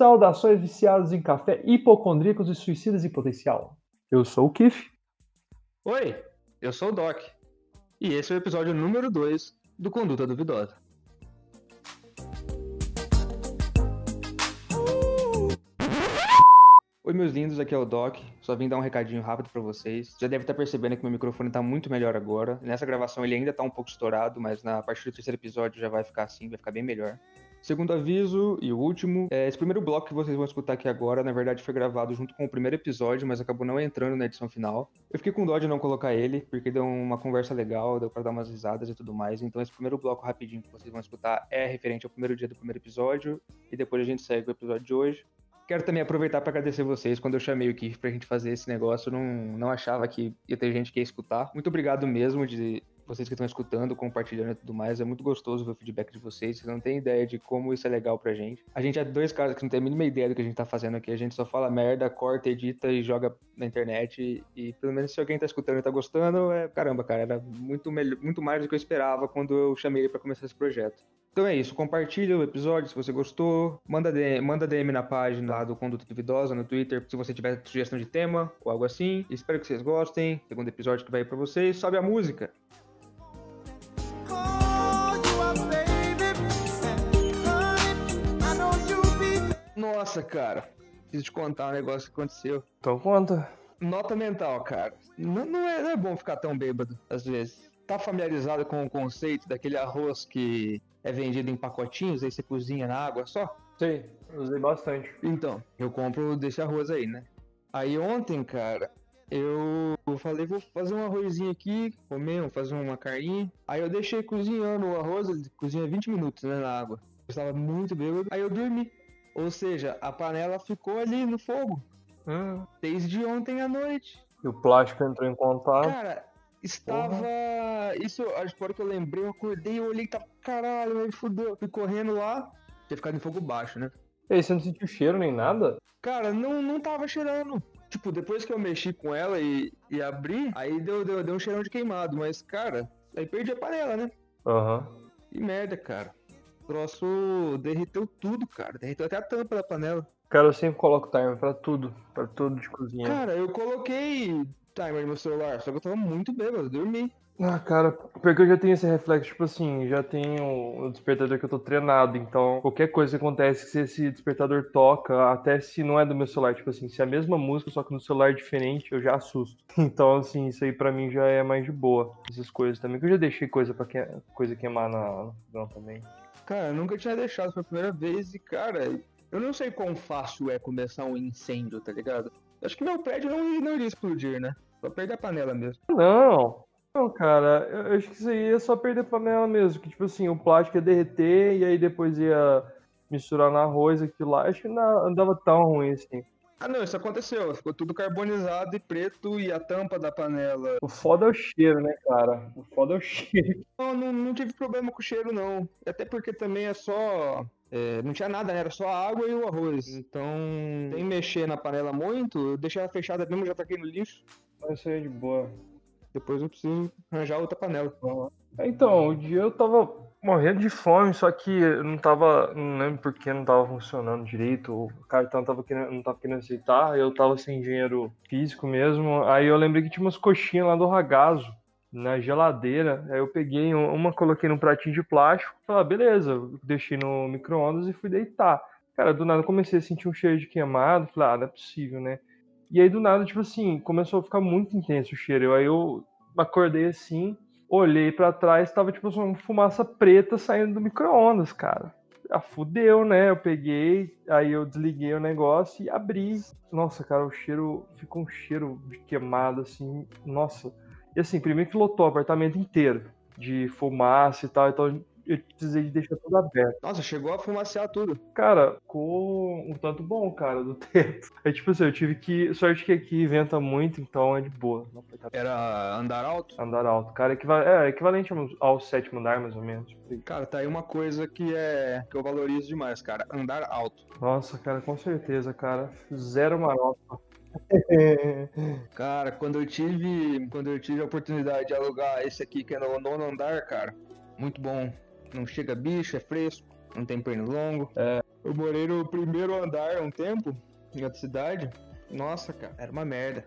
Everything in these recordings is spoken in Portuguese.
Saudações viciados em café, hipocondríacos e suicidas em potencial. Eu sou o Kiff. Oi, eu sou o Doc. E esse é o episódio número 2 do Conduta Duvidosa. Oi, meus lindos, aqui é o Doc. Só vim dar um recadinho rápido pra vocês. Já deve estar percebendo que meu microfone tá muito melhor agora. Nessa gravação ele ainda tá um pouco estourado, mas na partir do terceiro episódio já vai ficar assim, vai ficar bem melhor. Segundo aviso e o último, é, esse primeiro bloco que vocês vão escutar aqui agora, na verdade foi gravado junto com o primeiro episódio, mas acabou não entrando na edição final. Eu fiquei com dó de não colocar ele, porque deu uma conversa legal, deu pra dar umas risadas e tudo mais. Então esse primeiro bloco rapidinho que vocês vão escutar é referente ao primeiro dia do primeiro episódio, e depois a gente segue o episódio de hoje. Quero também aproveitar para agradecer vocês. Quando eu chamei o Keith pra gente fazer esse negócio, eu não, não achava que ia ter gente que ia escutar. Muito obrigado mesmo de vocês que estão escutando, compartilhando e tudo mais. É muito gostoso ver o feedback de vocês. Vocês não têm ideia de como isso é legal pra gente. A gente é dois caras que não tem a mínima ideia do que a gente tá fazendo aqui. A gente só fala merda, corta, edita e joga na internet. E, e pelo menos se alguém tá escutando e tá gostando, é caramba, cara. Era muito, melhor, muito mais do que eu esperava quando eu chamei ele pra começar esse projeto. Então é isso, compartilha o episódio se você gostou, manda DM, manda DM na página lá do Conduta Duvidosa no Twitter se você tiver sugestão de tema ou algo assim. Espero que vocês gostem. Segundo episódio que vai pra vocês, sobe a música. Nossa, cara, preciso te contar um negócio que aconteceu. Então conta. Nota mental, cara. Não, não, é, não é bom ficar tão bêbado, às vezes. Tá familiarizado com o conceito daquele arroz que é vendido em pacotinhos, aí você cozinha na água só? Sei, usei bastante. Então, eu compro desse arroz aí, né? Aí ontem, cara, eu falei, vou fazer um arrozinho aqui, comer, vou fazer uma carninha. Aí eu deixei cozinhando o arroz, ele cozinha 20 minutos, né, na água. Eu estava muito bêbado, aí eu dormi. Ou seja, a panela ficou ali no fogo. Hum. Desde ontem à noite. E o plástico entrou em contato. Cara, estava. Isso, acho que que eu lembrei, eu acordei, eu olhei e tava. Caralho, aí fudeu. Fui correndo lá, ter ficado em fogo baixo, né? E aí, você não sentiu cheiro nem nada? Cara, não, não tava cheirando. Tipo, depois que eu mexi com ela e, e abri, aí deu, deu, deu um cheirão de queimado. Mas, cara, aí perdi a panela, né? Aham. Uhum. Que merda, cara. O troço derreteu tudo, cara. Derreteu até a tampa da panela. Cara, eu sempre coloco timer pra tudo. Pra tudo de cozinha. Cara, eu coloquei timer no meu celular, só que eu tava muito bêbado, dormi. Ah, cara, porque eu já tenho esse reflexo, tipo assim, já tenho o despertador que eu tô treinado, então qualquer coisa que acontece, se esse despertador toca, até se não é do meu celular, tipo assim, se é a mesma música, só que no celular é diferente, eu já assusto. Então, assim, isso aí pra mim já é mais de boa, essas coisas também, que eu já deixei coisa pra que... coisa queimar na fogão também. Cara, nunca tinha deixado, foi a primeira vez e, cara, eu não sei quão fácil é começar um incêndio, tá ligado? Acho que meu prédio não, não iria explodir, né? Só perder a panela mesmo. Não, não, cara, eu acho que isso aí é só perder panela mesmo. Que, tipo assim, o plástico ia derreter e aí depois ia misturar no arroz aquilo lá. Acho que não andava tão ruim assim. Ah, não, isso aconteceu. Ficou tudo carbonizado e preto e a tampa da panela. O foda é o cheiro, né, cara? O foda é o cheiro. Não, não, não tive problema com o cheiro, não. Até porque também é só. É, não tinha nada, né? Era só a água e o arroz. Então, sem mexer na panela muito, eu deixei ela fechada mesmo, já taquei no lixo. Isso aí é de boa. Depois eu preciso arranjar outra panela. Então, o dia eu tava morrendo de fome, só que não tava. Não lembro porque não tava funcionando direito. O cartão tava querendo, não tava querendo aceitar, eu tava sem dinheiro físico mesmo. Aí eu lembrei que tinha umas coxinhas lá do ragazo na geladeira. Aí eu peguei uma, coloquei num pratinho de plástico. Falei, ah, beleza, deixei no micro-ondas e fui deitar. Cara, do nada comecei a sentir um cheiro de queimado. Falei, ah, não é possível, né? E aí do nada, tipo assim, começou a ficar muito intenso o cheiro. Aí eu acordei assim, olhei para trás, tava tipo uma fumaça preta saindo do micro-ondas, cara. Ah, fudeu, né? Eu peguei, aí eu desliguei o negócio e abri. Nossa, cara, o cheiro ficou um cheiro de queimado, assim, nossa. E assim, primeiro que lotou o apartamento inteiro de fumaça e tal, então eu precisei de deixar tudo aberto. Nossa, chegou a fumacear tudo. Cara, ficou um tanto bom, cara, do teto. É tipo assim, eu tive que. Sorte que aqui venta muito, então é de boa. Era andar alto? Andar alto. Cara, equival... é equivalente ao sétimo andar, mais ou menos. Cara, tá aí uma coisa que é. que eu valorizo demais, cara. Andar alto. Nossa, cara, com certeza, cara. Zero marofa. cara, quando eu tive. Quando eu tive a oportunidade de alugar esse aqui que é no nono andar, cara, muito bom não chega bicho, é fresco, não tem perno longo. É, Eu morei no primeiro andar um tempo, em outra cidade. Nossa, cara, era uma merda.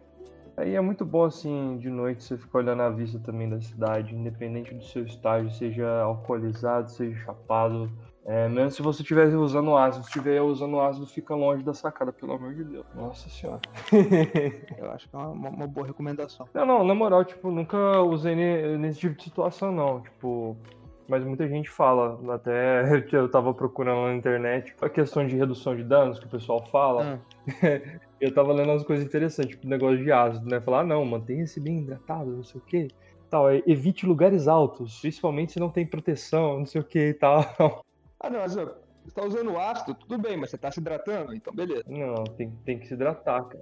Aí é muito bom, assim, de noite você ficar olhando a vista também da cidade, independente do seu estágio, seja alcoolizado, seja chapado. É, mesmo se você estiver usando ácido, se estiver usando ácido, fica longe da sacada, pelo amor de Deus. Nossa senhora. Eu acho que é uma, uma boa recomendação. Não, não, na moral, tipo, nunca usei nesse tipo de situação, não. Tipo, mas muita gente fala, até eu tava procurando na internet, a questão de redução de danos que o pessoal fala. Ah. eu tava lendo umas coisas interessantes, tipo, negócio de ácido, né? Falar, ah, não, mantenha-se bem hidratado, não sei o quê. Tal, evite lugares altos, principalmente se não tem proteção, não sei o que e tal. Ah, não, mas você tá usando ácido, tudo bem, mas você tá se hidratando, então beleza. Não, tem, tem que se hidratar, cara.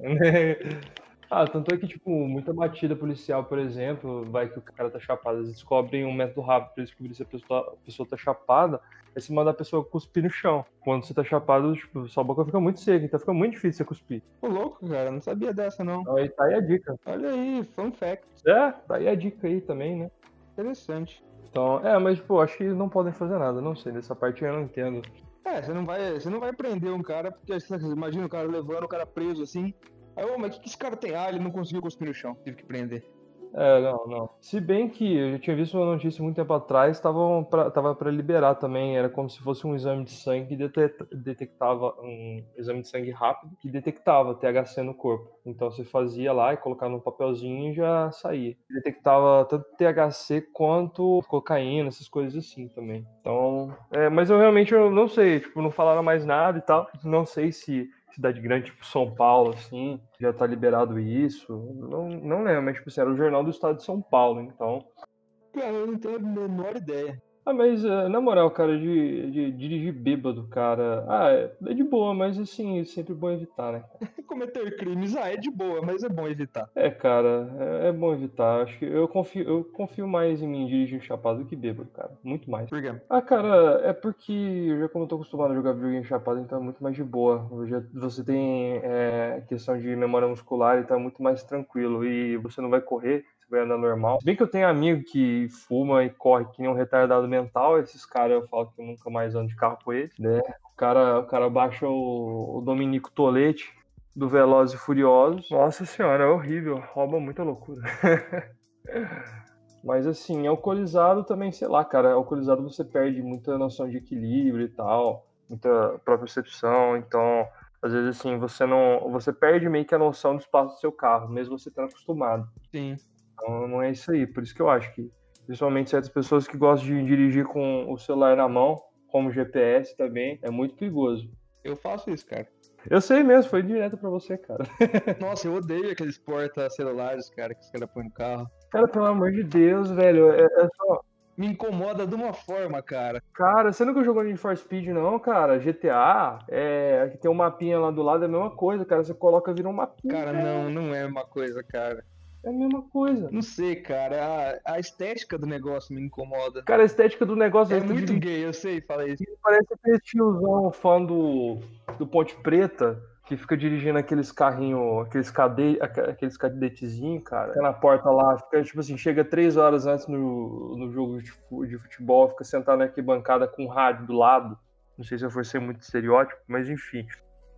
Ah, tanto é que, tipo, muita batida policial, por exemplo, vai que o cara tá chapado, eles descobrem um método rápido pra descobrir se a pessoa, a pessoa tá chapada, é se mandar a pessoa cuspir no chão. Quando você tá chapado, tipo, sua boca fica muito seca, então fica muito difícil você cuspir. Ô, louco, cara, não sabia dessa, não. Aí tá aí a dica. Olha aí, fun fact. É, tá aí a dica aí também, né? Interessante. Então, é, mas, pô, acho que não podem fazer nada, não sei, dessa parte eu não entendo. É, você não vai, você não vai prender um cara, porque imagina o cara levando o cara preso assim, Aí, ô, mas o que, que esse cara tem? Ah, ele não conseguiu cuspir no chão, tive que prender. É, não, não. Se bem que eu já tinha visto uma notícia muito tempo atrás, tava pra, tava para liberar também, era como se fosse um exame de sangue que detectava um exame de sangue rápido que detectava THC no corpo. Então você fazia lá e colocava num papelzinho e já saía. Detectava tanto THC quanto cocaína, essas coisas assim também. Então, é, mas eu realmente eu não sei, tipo, não falaram mais nada e tal. Não sei se cidade grande, tipo São Paulo, assim, já tá liberado isso. Não, não lembro, mas tipo assim, era o jornal do estado de São Paulo, então. Cara, eu não tenho a menor ideia. Ah, mas eh, na moral, cara, de, de, dirigir bêbado, cara. Ah, é, é, de boa, mas assim, é sempre bom evitar, né? Cometer crimes, ah, é de boa, mas é bom evitar. É, cara, é, é, bom evitar. Acho que eu confio, eu confio mais em mim dirigir chapado do que bêbado, cara. Muito mais. Por quê? Ah, cara, é porque já como eu tô acostumado a jogar videogame chapado, então é muito mais de boa. Já, você tem é, questão de memória muscular, então é muito mais tranquilo. E você não vai correr, vai andar normal. Bem que eu tenho amigo que fuma e corre que nem um retardado mental, esses caras eu falo que eu nunca mais ando de carro com eles, né? O cara, o cara baixa o, o Dominico Tolete do Velozes e Furiosos. Nossa senhora, é horrível, rouba muita loucura. Mas assim, alcoolizado também, sei lá, cara, alcoolizado você perde muita noção de equilíbrio e tal, muita percepção, então às vezes assim, você não, você perde meio que a noção do espaço do seu carro, mesmo você estando acostumado. Sim. Então não é isso aí. Por isso que eu acho que, principalmente certas pessoas que gostam de dirigir com o celular na mão, como GPS também, é muito perigoso. Eu faço isso, cara. Eu sei mesmo, foi direto para você, cara. Nossa, eu odeio aqueles porta-celulares, cara, que os caras põem no carro. Cara, pelo amor de Deus, velho, é, é só me incomoda de uma forma, cara. Cara, você nunca jogou Need for Speed, não, cara? GTA, é, que tem um mapinha lá do lado, é a mesma coisa, cara. Você coloca, vira um mapinha. Cara, cara. não, não é uma coisa, cara. É a mesma coisa. Não sei, cara. A, a, estética do negócio me incomoda. Cara, a estética do negócio é, é muito de... gay, eu sei, fala isso. Parece aquele tiozão fã do, do Ponte Preta que fica dirigindo aqueles carrinhos, aqueles, cade... aqueles cadetezinhos, cara. Fica na porta lá, fica tipo assim, chega três horas antes no, no jogo de futebol, fica sentado na arquibancada com o rádio do lado. Não sei se eu for ser muito estereótipo, mas enfim.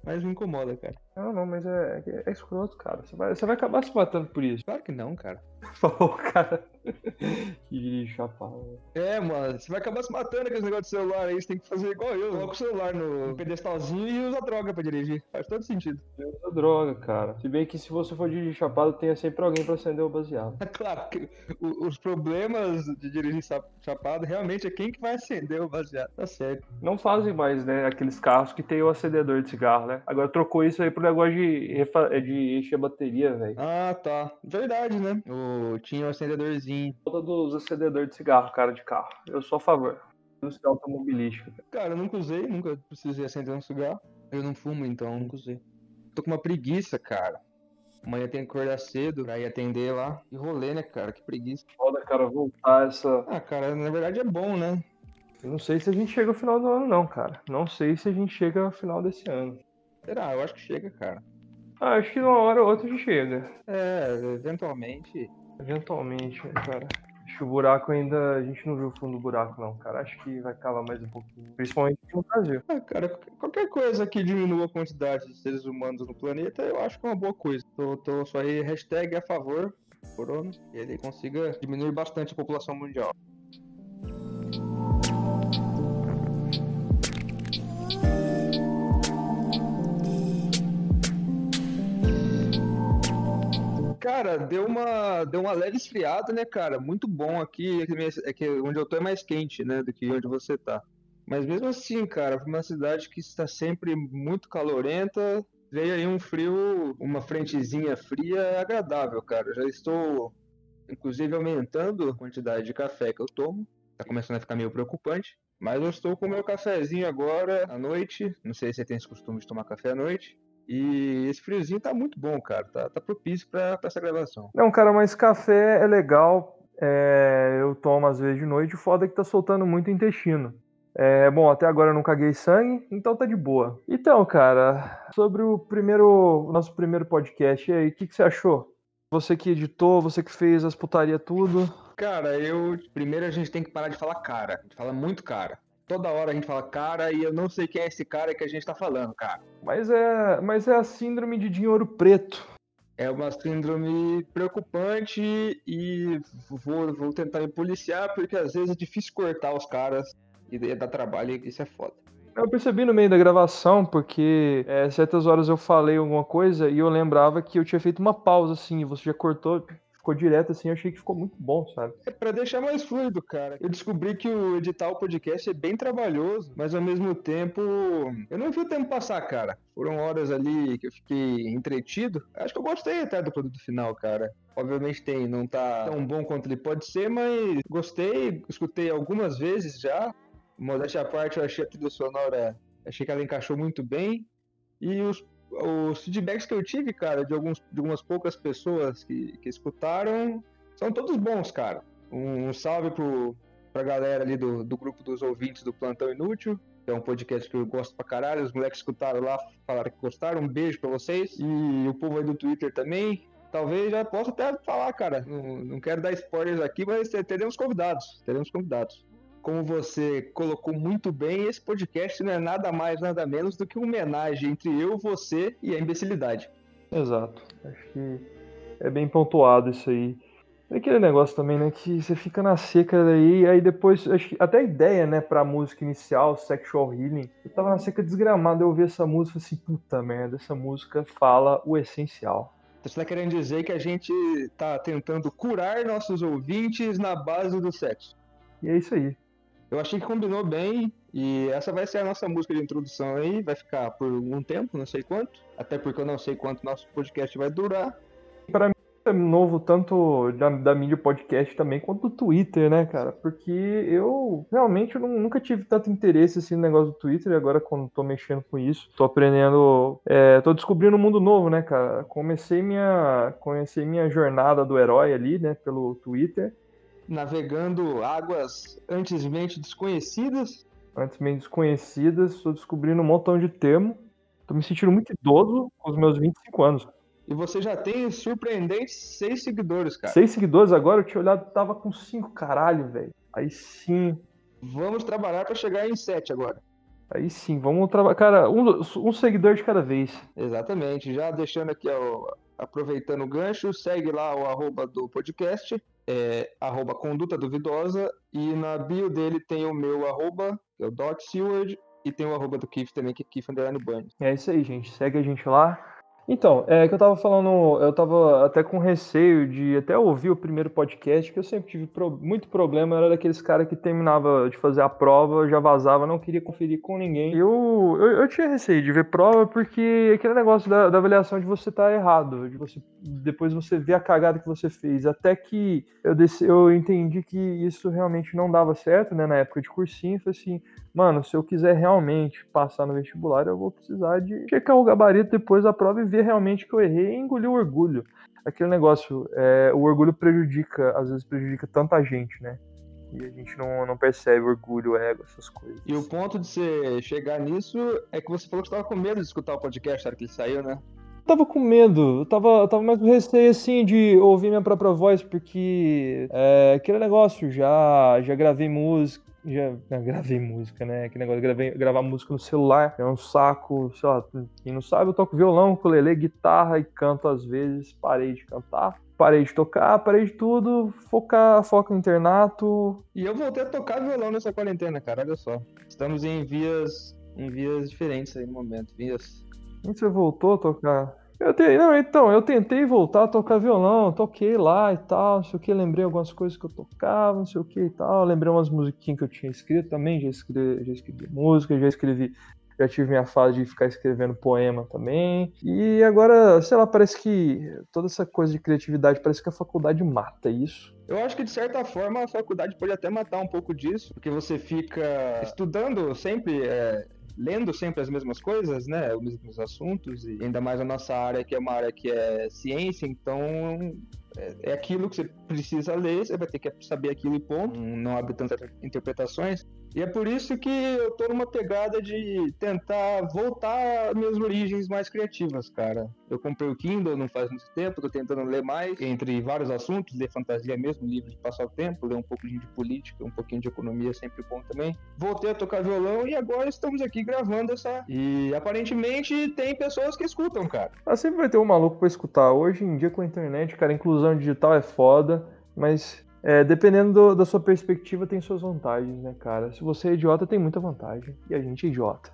Mas me incomoda, cara. Não, não, mas é, é, é escroto, cara. Você vai, você vai acabar se matando por isso. Claro que não, cara. Falou cara que chapado. É, mano, você vai acabar se matando com esse negócio de celular aí. Você tem que fazer igual eu. Coloca o celular no pedestalzinho e usa droga pra dirigir. Faz todo sentido. Usa droga, cara. Se bem que se você for dirigir chapado, tenha sempre alguém pra acender o baseado. É claro, que os problemas de dirigir chapado realmente é quem que vai acender o baseado. Tá certo. Não fazem mais, né, aqueles carros que tem o acendedor de cigarro, né? Agora trocou isso aí pro negócio de, de encher a bateria, velho. Ah, tá. Verdade, né? O... Tinha um acendedorzinho. Falta dos acendedores de cigarro, cara, de carro. Eu sou a favor. Indústria automobilística. Cara, eu nunca usei, nunca precisei acender um cigarro. Eu não fumo, então nunca usei. Tô com uma preguiça, cara. Amanhã tem que acordar cedo pra ir atender lá. E rolê, né, cara? Que preguiça. Foda, cara, voltar essa. Ah, cara, na verdade é bom, né? Eu não sei se a gente chega ao final do ano, não, cara. Não sei se a gente chega ao final desse ano. Será? Eu acho que chega, cara. Ah, acho que uma hora ou outra a gente chega. É, eventualmente. Eventualmente, cara. Acho que o buraco ainda. A gente não viu o fundo do buraco, não, cara. Acho que vai cavar mais um pouquinho. Principalmente no Brasil. Ah, cara, qualquer coisa que diminua a quantidade de seres humanos no planeta, eu acho que é uma boa coisa. Tô, tô só aí, hashtag a favor, corona, e ele consiga diminuir bastante a população mundial. Cara, deu uma, deu uma leve esfriada, né, cara? Muito bom aqui. É que onde eu tô é mais quente, né, do que onde você tá. Mas mesmo assim, cara, uma cidade que está sempre muito calorenta, veio aí um frio, uma frentezinha fria agradável, cara. Já estou, inclusive, aumentando a quantidade de café que eu tomo. Tá começando a ficar meio preocupante. Mas eu estou com meu cafezinho agora à noite. Não sei se você tem esse costume de tomar café à noite. E esse friozinho tá muito bom, cara. Tá, tá propício pra, pra essa gravação. Não, cara, mas café é legal. É, eu tomo às vezes de noite. O foda é que tá soltando muito intestino. É, bom, até agora eu não caguei sangue, então tá de boa. Então, cara, sobre o primeiro, nosso primeiro podcast aí, o que, que você achou? Você que editou, você que fez as putaria tudo. Cara, eu. Primeiro a gente tem que parar de falar cara. A gente fala muito cara toda hora a gente fala cara e eu não sei quem é esse cara que a gente tá falando, cara. Mas é, mas é a síndrome de dinheiro preto. É uma síndrome preocupante e vou, vou tentar me policiar porque às vezes é difícil cortar os caras e dar trabalho e isso é foda. Eu percebi no meio da gravação, porque é, certas horas eu falei alguma coisa e eu lembrava que eu tinha feito uma pausa assim, e você já cortou, ficou direto assim, eu achei que ficou muito bom, sabe? É pra deixar mais fluido, cara. Eu descobri que o editar o podcast é bem trabalhoso, mas ao mesmo tempo eu não vi o tempo passar, cara. Foram horas ali que eu fiquei entretido. Acho que eu gostei até do produto final, cara. Obviamente tem, não tá tão bom quanto ele pode ser, mas gostei, escutei algumas vezes já. Modéstia à parte, eu achei a trilha sonora, achei que ela encaixou muito bem. E os os feedbacks que eu tive, cara, de, alguns, de algumas poucas pessoas que, que escutaram, são todos bons, cara. Um, um salve pro, pra galera ali do, do grupo dos ouvintes do Plantão Inútil, que é um podcast que eu gosto pra caralho. Os moleques escutaram lá, falaram que gostaram. Um beijo pra vocês. E o povo aí do Twitter também. Talvez já possa até falar, cara. Não, não quero dar spoilers aqui, mas teremos convidados. Teremos convidados como você colocou muito bem, esse podcast não é nada mais, nada menos do que uma homenagem entre eu, você e a imbecilidade. Exato. Acho que é bem pontuado isso aí. É aquele negócio também, né, que você fica na seca daí, aí depois, até a ideia, né, pra música inicial, Sexual Healing, eu tava na seca desgramada, eu ouvi essa música assim, puta merda, essa música fala o essencial. Você tá querendo dizer que a gente tá tentando curar nossos ouvintes na base do sexo. E é isso aí. Eu achei que combinou bem e essa vai ser a nossa música de introdução aí, vai ficar por um tempo, não sei quanto, até porque eu não sei quanto nosso podcast vai durar. Para mim é novo tanto da, da mídia podcast também quanto do Twitter, né, cara? Porque eu realmente eu nunca tive tanto interesse assim no negócio do Twitter e agora quando tô mexendo com isso, tô aprendendo, é, tô descobrindo um mundo novo, né, cara? Comecei minha, comecei minha jornada do herói ali, né, pelo Twitter navegando águas antesmente desconhecidas. Antesmente desconhecidas, estou descobrindo um montão de termo. Estou me sentindo muito idoso com os meus 25 anos. E você já tem surpreendentes seis seguidores, cara. Seis seguidores agora? Eu tinha olhado, tava com cinco, caralho, velho. Aí sim. Vamos trabalhar para chegar em sete agora. Aí sim, vamos trabalhar. Cara, um, um, seguidor de cada vez. Exatamente. Já deixando aqui, ó, aproveitando o gancho, segue lá o arroba do podcast é arroba conduta duvidosa, e na bio dele tem o meu arroba, que é o Doc Seward, e tem o arroba do Keith também, que é Keith Bunny. É isso aí, gente. Segue a gente lá. Então, é que eu tava falando, eu tava até com receio de até ouvir o primeiro podcast, que eu sempre tive pro, muito problema, era daqueles caras que terminava de fazer a prova, já vazava, não queria conferir com ninguém. Eu, eu, eu tinha receio de ver prova porque aquele negócio da, da avaliação de você estar tá errado, de você depois você ver a cagada que você fez, até que eu, desse, eu entendi que isso realmente não dava certo, né, na época de cursinho, foi assim, mano, se eu quiser realmente passar no vestibular, eu vou precisar de checar o gabarito depois da prova e ver realmente que eu errei e engolir o orgulho. Aquele negócio, é, o orgulho prejudica, às vezes prejudica tanta gente, né? E a gente não, não percebe orgulho, ego, essas coisas. E o ponto de você chegar nisso é que você falou que estava com medo de escutar o podcast na hora que ele saiu, né? tava com medo, eu tava, eu tava mais com receio, assim, de ouvir minha própria voz, porque é, aquele negócio, já, já gravei música, já, gravei música, né? Que negócio de gravei, gravar música no celular é um saco, sei lá, quem não sabe, eu toco violão, ukulele, guitarra e canto às vezes, parei de cantar. Parei de tocar, parei de tudo, focar, foco no internato. E eu voltei a tocar violão nessa quarentena, cara, olha só. Estamos em vias, em vias diferentes aí no momento, vias você voltou a tocar? Eu. Não, então, eu tentei voltar a tocar violão, toquei lá e tal, não sei o que, lembrei algumas coisas que eu tocava, não sei o que e tal, lembrei umas musiquinhas que eu tinha escrito também, já escrevi, já escrevi música, já escrevi, já tive minha fase de ficar escrevendo poema também, e agora, sei lá, parece que toda essa coisa de criatividade, parece que a faculdade mata isso. Eu acho que de certa forma a faculdade pode até matar um pouco disso, porque você fica estudando sempre é, lendo sempre as mesmas coisas, né? Os mesmos assuntos, e ainda mais a nossa área, que é uma área que é ciência, então é, é aquilo que você precisa ler, você vai ter que saber aquilo e ponto, não abre tantas interpretações. E é por isso que eu tô numa pegada de tentar voltar às minhas origens mais criativas, cara. Eu comprei o Kindle não faz muito tempo, tô tentando ler mais, entre vários assuntos, ler fantasia mesmo, livro de passar o tempo, ler um pouquinho de política, um pouquinho de economia, sempre bom também. Voltei a tocar violão e agora estamos aqui gravando essa. E aparentemente tem pessoas que escutam, cara. Ah, sempre vai ter um maluco pra escutar. Hoje em dia com a internet, cara, a inclusão digital é foda, mas é, dependendo do, da sua perspectiva, tem suas vantagens, né, cara? Se você é idiota, tem muita vantagem. E a gente é idiota.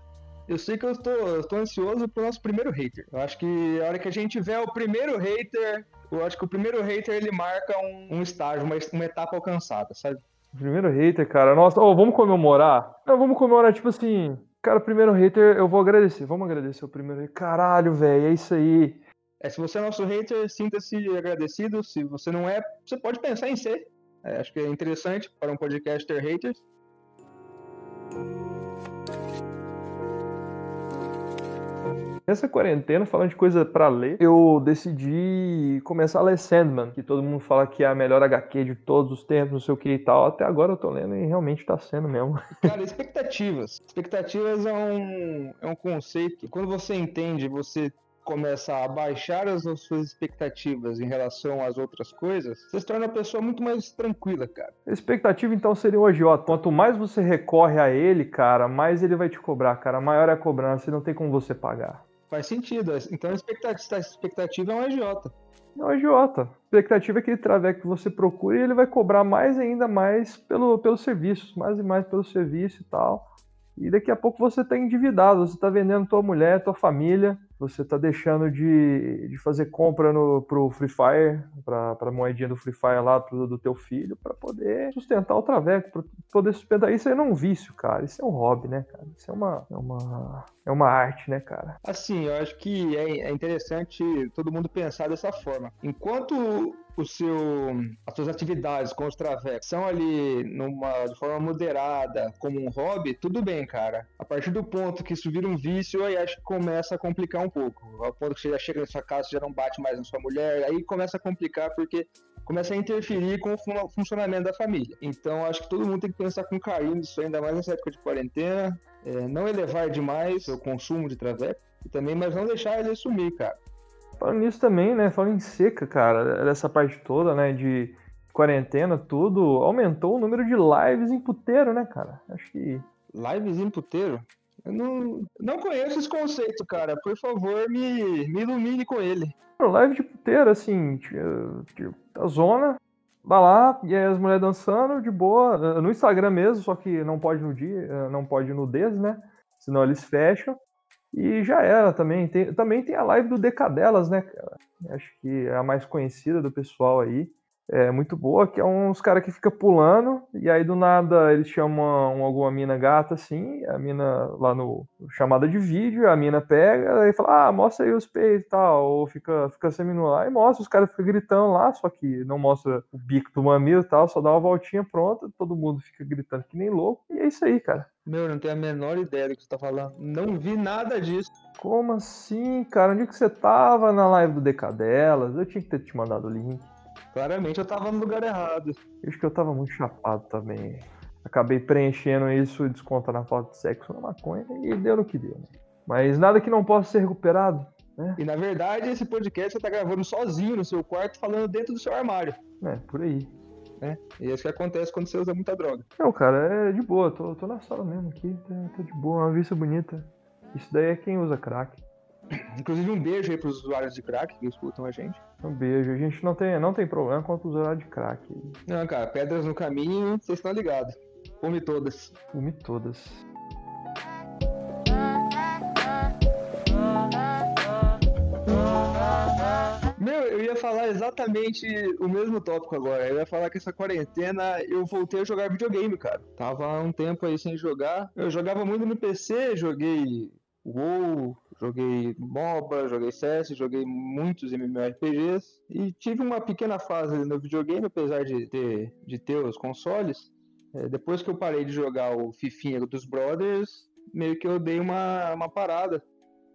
Eu sei que eu estou, eu estou ansioso pro nosso primeiro hater. Eu acho que a hora que a gente tiver o primeiro hater, eu acho que o primeiro hater ele marca um, um estágio, uma, uma etapa alcançada, sabe? Primeiro hater, cara, nossa, oh, vamos comemorar? Não, vamos comemorar, tipo assim, cara, primeiro hater, eu vou agradecer, vamos agradecer o primeiro hater. Caralho, velho, é isso aí. É, se você é nosso hater, sinta-se agradecido. Se você não é, você pode pensar em ser. É, acho que é interessante para um podcast ter haters. Nessa quarentena, falando de coisa para ler, eu decidi começar a ler Sandman, que todo mundo fala que é a melhor HQ de todos os tempos, não sei o que e tal. Até agora eu tô lendo e realmente tá sendo mesmo. Cara, expectativas. Expectativas é um, é um conceito que quando você entende, você começa a baixar as suas expectativas em relação às outras coisas, você se torna uma pessoa muito mais tranquila, cara. A expectativa então seria o agiota. Quanto mais você recorre a ele, cara, mais ele vai te cobrar, cara. Maior é a cobrança e não tem como você pagar. Faz sentido. Então a expectativa, a expectativa é um agiota. É um agiota. A expectativa é que ele traveque que você procure e ele vai cobrar mais ainda mais pelo, pelos serviços, mais e mais pelo serviço e tal. E daqui a pouco você está endividado, você está vendendo tua mulher, tua família, você está deixando de, de fazer compra no, pro Free Fire, para a moedinha do Free Fire lá pro, do teu filho, para poder sustentar o traveco, para poder sustentar. Isso aí não é um vício, cara. Isso é um hobby, né, cara? Isso é uma, é uma, é uma arte, né, cara? Assim, eu acho que é, é interessante todo mundo pensar dessa forma. Enquanto o seu, as suas atividades com os travecos são ali numa, de forma moderada, como um hobby, tudo bem, cara. A partir do ponto que isso vira um vício, aí acho que começa a complicar um pouco. Ao ponto que você já chega na sua casa, já não bate mais na sua mulher, aí começa a complicar porque começa a interferir com o funcionamento da família. Então acho que todo mundo tem que pensar com carinho nisso, ainda mais nessa época de quarentena. É, não elevar demais o consumo de traveco e também, mas não deixar ele sumir, cara. Falando nisso também, né? Falando em seca, cara, dessa parte toda, né? De quarentena, tudo, aumentou o número de lives em puteiro, né, cara? Acho que. Lives em puteiro? Eu não, não conheço esse conceito, cara. Por favor, me, me ilumine com ele. Live de puteiro, assim, a zona, vai lá, e aí as mulheres dançando de boa, no Instagram mesmo, só que não pode no dia, não pode nudez, né? Senão eles fecham. E já era também. Tem, também tem a live do Decadelas, né, cara? Acho que é a mais conhecida do pessoal aí é muito boa, que é uns caras que fica pulando, e aí do nada eles chamam alguma mina gata assim, a mina lá no chamada de vídeo, a mina pega e fala, ah, mostra aí os peitos e tal, ou fica, fica seminu lá e mostra, os caras ficam gritando lá, só que não mostra o bico do mamilo e tal, só dá uma voltinha pronta, todo mundo fica gritando que nem louco, e é isso aí, cara. Meu, não tenho a menor ideia do que você tá falando. Não vi nada disso. Como assim, cara? Onde que você tava na live do Decadelas? Eu tinha que ter te mandado o link. Claramente eu tava no lugar errado. Acho que eu tava muito chapado também. Acabei preenchendo isso e desconto na foto de sexo na maconha e deu no que deu, né? Mas nada que não possa ser recuperado. É. E na verdade, esse podcast você tá gravando sozinho no seu quarto, falando dentro do seu armário. É, por aí. É, e é isso que acontece quando você usa muita droga. Não, cara, é de boa, tô, tô na sala mesmo aqui, tá, tá de boa, uma vista bonita. Isso daí é quem usa crack. Inclusive um beijo aí pros usuários de crack que escutam a gente. Um beijo. A gente não tem, não tem problema com os usuários de crack. Não, cara, pedras no caminho, vocês estão ligados. Fume todas. Fume todas. Meu, eu ia falar exatamente o mesmo tópico agora. Eu ia falar que essa quarentena eu voltei a jogar videogame, cara. Tava um tempo aí sem jogar. Eu jogava muito no PC, joguei WoW, joguei MOBA, joguei CS, joguei muitos MMORPGs e tive uma pequena fase no videogame, apesar de ter, de ter os consoles. É, depois que eu parei de jogar o Fifinha dos Brothers, meio que eu dei uma, uma parada.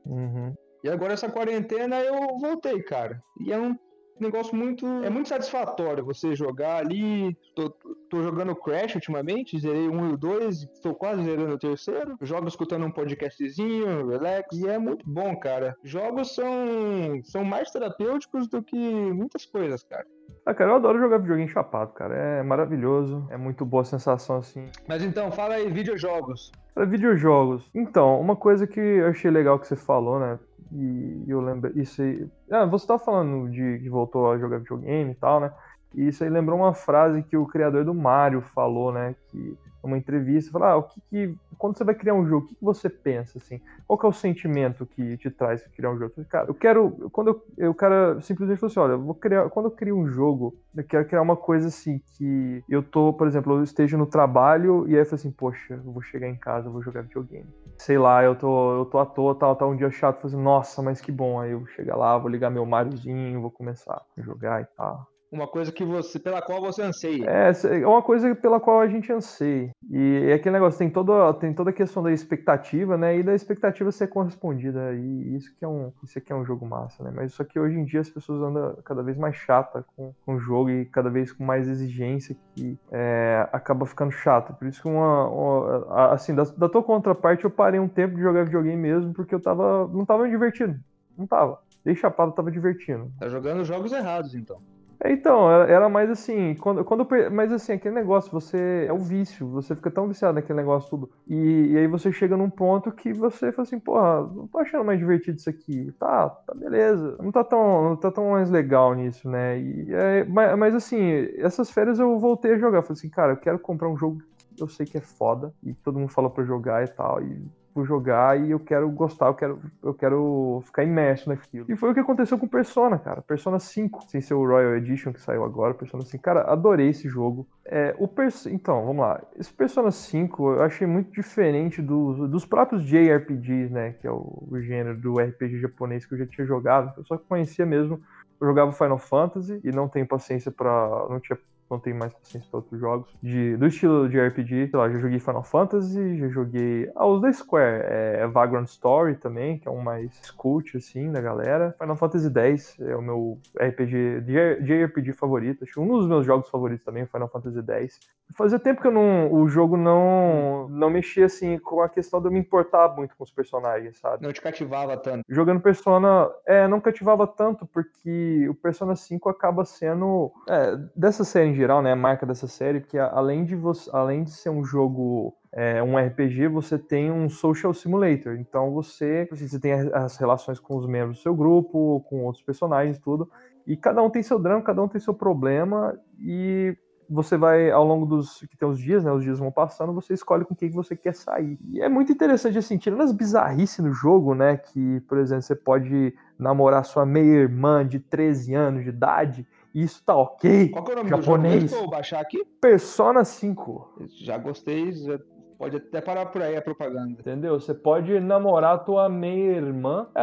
Uhum. E agora essa quarentena eu voltei, cara. E é um negócio muito. É muito satisfatório você jogar ali. Tô, tô jogando Crash ultimamente, zerei um e o dois, tô quase zerando o terceiro. Jogo escutando um podcastzinho, relax. E é muito bom, cara. Jogos são, são mais terapêuticos do que muitas coisas, cara. Ah, cara, eu adoro jogar videogame chapado, cara. É maravilhoso. É muito boa a sensação, assim. Mas então, fala aí, videojogos. Para videojogos. Então, uma coisa que eu achei legal que você falou, né? E eu lembro. Isso aí. Ah, você tava falando de que voltou a jogar videogame e tal, né? E isso aí lembrou uma frase que o criador do Mario falou, né? Que numa entrevista, falar, ah, o que, que quando você vai criar um jogo, o que, que, você pensa assim? Qual é o sentimento que te traz criar um jogo? Cara, eu quero quando eu, o cara simplesmente falou assim, olha, eu vou criar, quando eu crio um jogo, eu quero criar uma coisa assim que eu tô, por exemplo, eu esteja no trabalho e aí eu falo assim, poxa, eu vou chegar em casa, eu vou jogar videogame. Sei lá, eu tô, eu tô à toa, tal, tá um dia chato, falei assim, nossa, mas que bom. Aí eu chegar lá, vou ligar meu Mariozinho, vou começar a jogar e tal uma coisa que você, pela qual você anseia. É, é uma coisa pela qual a gente anseia. E é aquele negócio, tem toda, tem toda a questão da expectativa, né? E da expectativa ser correspondida. E isso que é um, isso aqui é um jogo massa, né? Mas só que hoje em dia as pessoas andam cada vez mais chata com, com o jogo e cada vez com mais exigência que é, acaba ficando chato. Por isso que uma, uma assim, da, da tua contraparte eu parei um tempo de jogar videogame mesmo porque eu tava, não tava me divertindo. Não tava. Dei chapado, tava divertindo. Tá jogando jogos errados, então. Então, era mais assim, quando, quando mas assim, aquele negócio, você é o vício, você fica tão viciado naquele negócio tudo. E, e aí você chega num ponto que você fala assim, porra, não tô achando mais divertido isso aqui. Tá, tá beleza. Não tá tão, não tá tão mais legal nisso, né? E, é, mas, mas, assim, essas férias eu voltei a jogar. Falei assim, cara, eu quero comprar um jogo que eu sei que é foda e todo mundo fala pra jogar e tal. E vou jogar e eu quero gostar, eu quero, eu quero ficar imerso naquilo. E foi o que aconteceu com Persona, cara. Persona 5, sem ser o Royal Edition que saiu agora, Persona 5. Cara, adorei esse jogo. É, o Pers então, vamos lá. Esse Persona 5 eu achei muito diferente dos, dos próprios JRPGs, né? Que é o, o gênero do RPG japonês que eu já tinha jogado. Eu só conhecia mesmo eu jogava Final Fantasy e não tenho paciência para não tinha não tenho mais paciência para outros jogos. De, do estilo de RPG, sei lá, já joguei Final Fantasy, já joguei. Ah, os da Square, é, Vagrant Story também, que é um mais cult, assim, da galera. Final Fantasy X é o meu RPG, JRPG favorito, acho um dos meus jogos favoritos também, Final Fantasy X. Fazia tempo que eu não, o jogo não, não mexia, assim, com a questão de eu me importar muito com os personagens, sabe? Não te cativava tanto. Jogando Persona, é, não cativava tanto, porque o Persona 5 acaba sendo, é, dessa série geral, né, a marca dessa série, que além de, você, além de ser um jogo é, um RPG, você tem um social simulator. Então você, assim, você tem as relações com os membros do seu grupo, com outros personagens, tudo. E cada um tem seu drama, cada um tem seu problema. E você vai, ao longo dos que tem os dias, né? Os dias vão passando, você escolhe com quem você quer sair. E é muito interessante, assim, tirando as bizarrices no jogo, né? Que, por exemplo, você pode namorar sua meia-irmã de 13 anos de idade isso tá ok. Qual que é o nome japonês. do jogo? Vou baixar aqui. Persona 5. Já gostei, já pode até parar por aí a propaganda. Entendeu? Você pode namorar tua meia-irmã. É,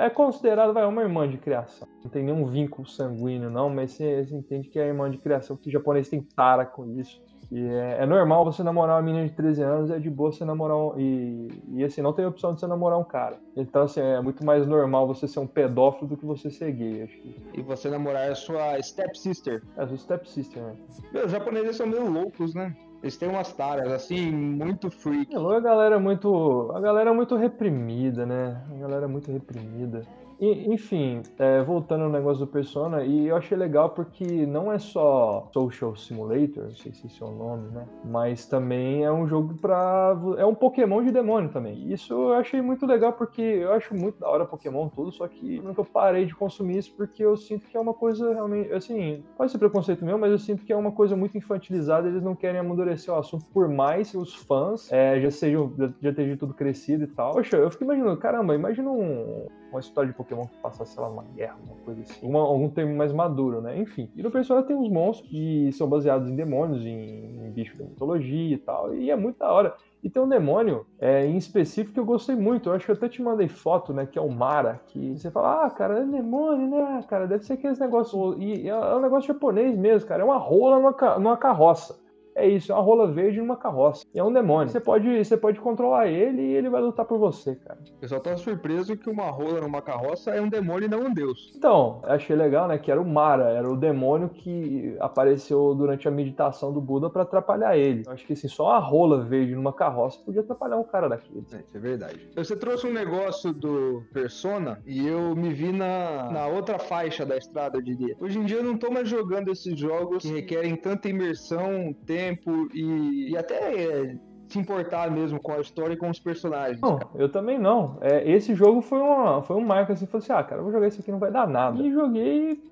é, é considerado vai, uma irmã de criação. Não tem nenhum vínculo sanguíneo, não, mas você, você entende que é irmã de criação, porque o japonês tem tara com isso. E é, é, normal você namorar uma menina de 13 anos, é de boa você namorar um, e, e assim, não tem opção de você namorar um cara. Então, assim, é muito mais normal você ser um pedófilo do que você ser gay, acho que. E você namorar a sua stepsister. É, a sua stepsister, né? Meu, os japoneses são meio loucos, né? Eles têm umas taras, assim, muito freak. A galera é muito. A galera é muito reprimida, né? A galera é muito reprimida. Enfim, é, voltando ao negócio do Persona, e eu achei legal porque não é só Social Simulator, não sei se esse é o nome, né? Mas também é um jogo pra. É um Pokémon de demônio também. Isso eu achei muito legal porque eu acho muito da hora Pokémon tudo, só que nunca parei de consumir isso porque eu sinto que é uma coisa realmente. Assim, pode ser preconceito meu, mas eu sinto que é uma coisa muito infantilizada, eles não querem amadurecer o assunto, por mais que os fãs é, já sejam, já estejam tudo crescido e tal. Poxa, eu fico imaginando, caramba, imagina um, uma história de Pokémon que passasse, sei lá, uma guerra, uma coisa assim. Uma, algum termo mais maduro, né? Enfim. E no Persona tem uns monstros que são baseados em demônios, em, em bichos da mitologia e tal. E é muito da hora. E tem um demônio é, em específico que eu gostei muito. Eu acho que eu até te mandei foto, né? Que é o Mara. Que você fala, ah, cara, é demônio, né? Cara, deve ser aqueles negócios. E é um negócio japonês mesmo, cara. É uma rola numa, numa carroça. É isso, é uma rola verde numa carroça. E é um demônio. Você pode, você pode controlar ele e ele vai lutar por você, cara. O pessoal tá surpreso que uma rola numa carroça é um demônio e não um deus. Então, achei legal, né? Que era o Mara, era o demônio que apareceu durante a meditação do Buda para atrapalhar ele. Eu acho que assim, só a rola verde numa carroça podia atrapalhar um cara daquele. É, isso é verdade. Você trouxe um negócio do Persona e eu me vi na, na outra faixa da estrada, eu diria. Hoje em dia eu não tô mais jogando esses jogos que requerem tanta imersão, tempo tempo e, e até é, se importar mesmo com a história e com os personagens. Não, cara. eu também não. É, esse jogo foi, uma, foi um marco assim, falei assim, ah, cara, eu vou jogar isso aqui, não vai dar nada. E joguei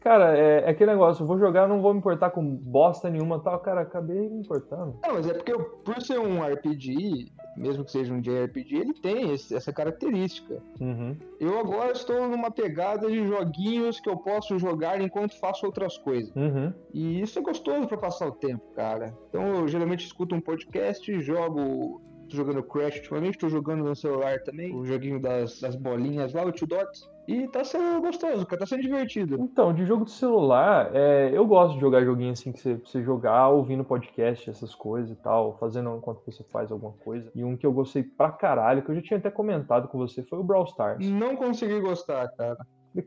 Cara, é, é, aquele negócio, eu vou jogar, não vou me importar com bosta nenhuma tal, cara, acabei me importando. Não, mas é porque por ser um RPG, mesmo que seja um JRPG, ele tem esse, essa característica. Uhum. Eu agora estou numa pegada de joguinhos que eu posso jogar enquanto faço outras coisas. Uhum. E isso é gostoso para passar o tempo, cara. Então eu geralmente escuto um podcast, jogo Tô jogando Crash ultimamente, tô jogando no celular também, o joguinho das, das bolinhas lá, o Two Dots. E tá sendo gostoso, cara, tá sendo divertido. Então, de jogo de celular, é, eu gosto de jogar joguinho assim que você, você jogar, ouvindo podcast, essas coisas e tal, fazendo enquanto você faz alguma coisa. E um que eu gostei pra caralho, que eu já tinha até comentado com você, foi o Brawl Stars. Não consegui gostar, cara.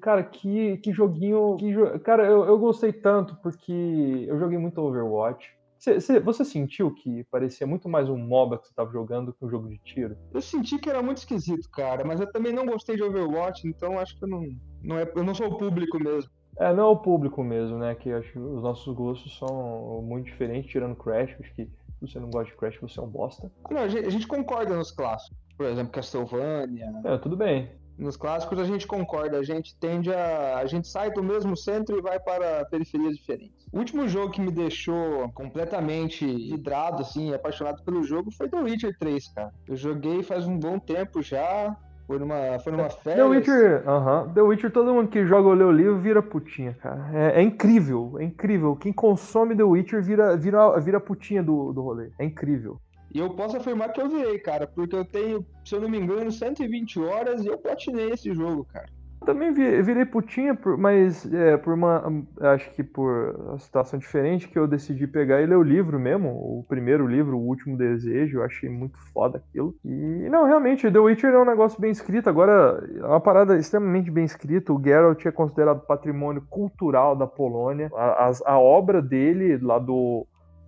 Cara, que, que joguinho. Que jo... Cara, eu, eu gostei tanto porque eu joguei muito Overwatch. Você, você sentiu que parecia muito mais um MOBA que você estava jogando que um jogo de tiro? Eu senti que era muito esquisito, cara, mas eu também não gostei de Overwatch, então acho que eu não, não é, eu não sou o público mesmo. É, não é o público mesmo, né? Que acho que os nossos gostos são muito diferentes, tirando Crash, acho que se você não gosta de Crash, você é um bosta. Não, a gente, a gente concorda nos clássicos. Por exemplo, Castlevania. É, tudo bem nos clássicos a gente concorda, a gente tende a. A gente sai do mesmo centro e vai para periferias diferentes. O último jogo que me deixou completamente hidrado, assim, apaixonado pelo jogo foi The Witcher 3, cara. Eu joguei faz um bom tempo já. Foi numa, foi numa férias. The Witcher, uh -huh. The Witcher, todo mundo que joga ou lê o livro vira putinha, cara. É, é, incrível, é incrível. Quem consome The Witcher vira, vira, vira putinha do, do rolê. É incrível. E eu posso afirmar que eu virei, cara, porque eu tenho, se eu não me engano, 120 horas e eu platinei esse jogo, cara. Também virei putinha, mas é, por uma. Acho que por uma situação diferente que eu decidi pegar e ler o livro mesmo. O primeiro livro, O Último Desejo. Eu achei muito foda aquilo. E não, realmente, The Witcher é um negócio bem escrito. Agora, é uma parada extremamente bem escrita. O Geralt é considerado patrimônio cultural da Polônia. A, a, a obra dele, lá do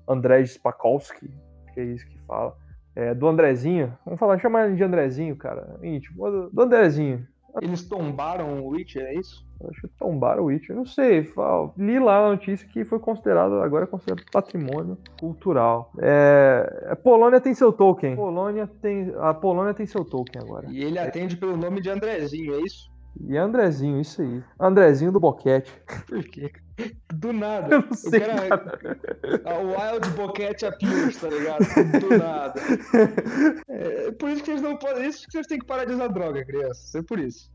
Andrzej Spakowski, que é isso que fala. É, do Andrezinho. Vamos falar, chamar ele de Andrezinho, cara. Íntimo. Do, Andrezinho. Eles tombaram o Witcher, é isso? Acho que tombaram o Witcher. Não sei. Li lá a notícia que foi considerado, agora é considerado patrimônio cultural. É, a Polônia tem seu token. Polônia tem, a Polônia tem seu token agora. E ele atende pelo nome de Andrezinho, é isso? E Andrezinho, isso aí. Andrezinho do Boquete. Por quê? Do nada. Eu não sei, o cara... cara. A Wild Boquete Appears, tá ligado? Do nada. É por isso que vocês não podem. Isso que vocês têm que parar de usar droga, crianças. É por isso.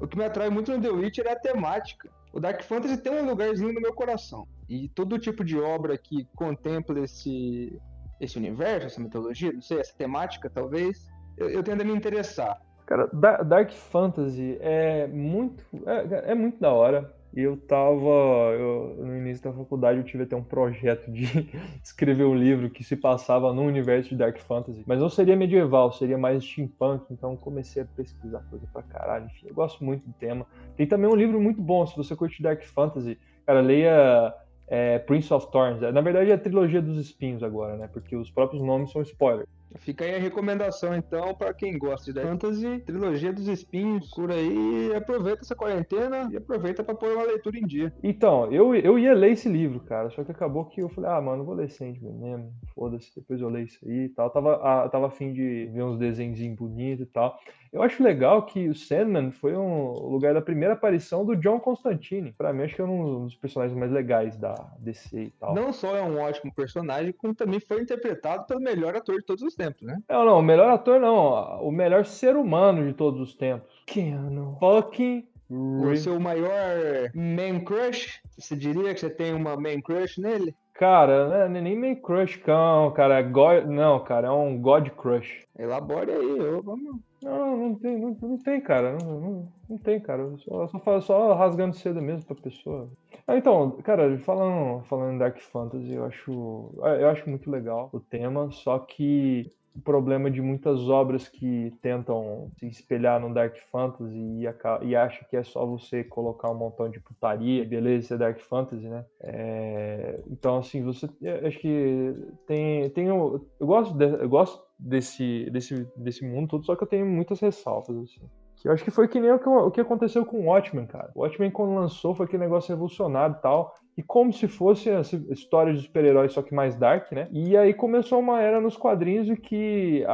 O que me atrai muito no The Witcher é a temática. O Dark Fantasy tem um lugarzinho no meu coração. E todo tipo de obra que contempla esse esse universo, essa mitologia, não sei, essa temática talvez, eu, eu tendo a me interessar. Cara, Dark Fantasy é muito, é, é muito da hora. Eu tava, eu, no início da faculdade eu tive até um projeto de escrever um livro que se passava no universo de Dark Fantasy, mas não seria medieval, seria mais steampunk, então comecei a pesquisar coisa pra caralho, enfim, eu gosto muito do tema. Tem também um livro muito bom, se você curte Dark Fantasy, Cara, leia é, Prince of Thorns. Na verdade é a trilogia dos espinhos agora, né? Porque os próprios nomes são spoilers. Fica aí a recomendação, então, para quem gosta de fantasy, trilogia dos espinhos, por aí, aproveita essa quarentena e aproveita para pôr uma leitura em dia. Então, eu, eu ia ler esse livro, cara, só que acabou que eu falei, ah, mano, vou ler Sandman mesmo, foda-se, depois eu leio isso aí e tal. Tava, ah, tava afim de ver uns desenhos bonitos e tal. Eu acho legal que o Sandman foi um lugar da primeira aparição do John Constantine. Pra mim, acho que é um dos personagens mais legais da DC e tal. Não só é um ótimo personagem, como também foi interpretado pelo melhor ator de todos os tempos, né? Não, não, o melhor ator não. O melhor ser humano de todos os tempos. Keanu fucking o seu maior man crush? Você diria que você tem uma man crush nele? Cara, não é nem meio crush, não, cara. É God, não, cara, é um God crush. Elabore aí, eu, vamos. Não, não tem, não, não tem, cara. Não, não, não tem, cara. Só, só, só rasgando cedo mesmo pra pessoa. Ah, então, cara, falando, falando Dark Fantasy, eu acho, eu acho muito legal o tema, só que o problema de muitas obras que tentam se espelhar no Dark Fantasy e, e acha que é só você colocar um montão de putaria, beleza, isso é Dark Fantasy, né? É, então, assim, você. Acho que tem. tem eu, gosto de, eu gosto desse, desse, desse mundo todo, só que eu tenho muitas ressalvas, assim. Eu acho que foi que nem o que, o que aconteceu com o Watchmen, cara. O Watchmen, quando lançou, foi aquele negócio revolucionário e tal e como se fosse a história de super-heróis, só que mais dark, né? E aí começou uma era nos quadrinhos de que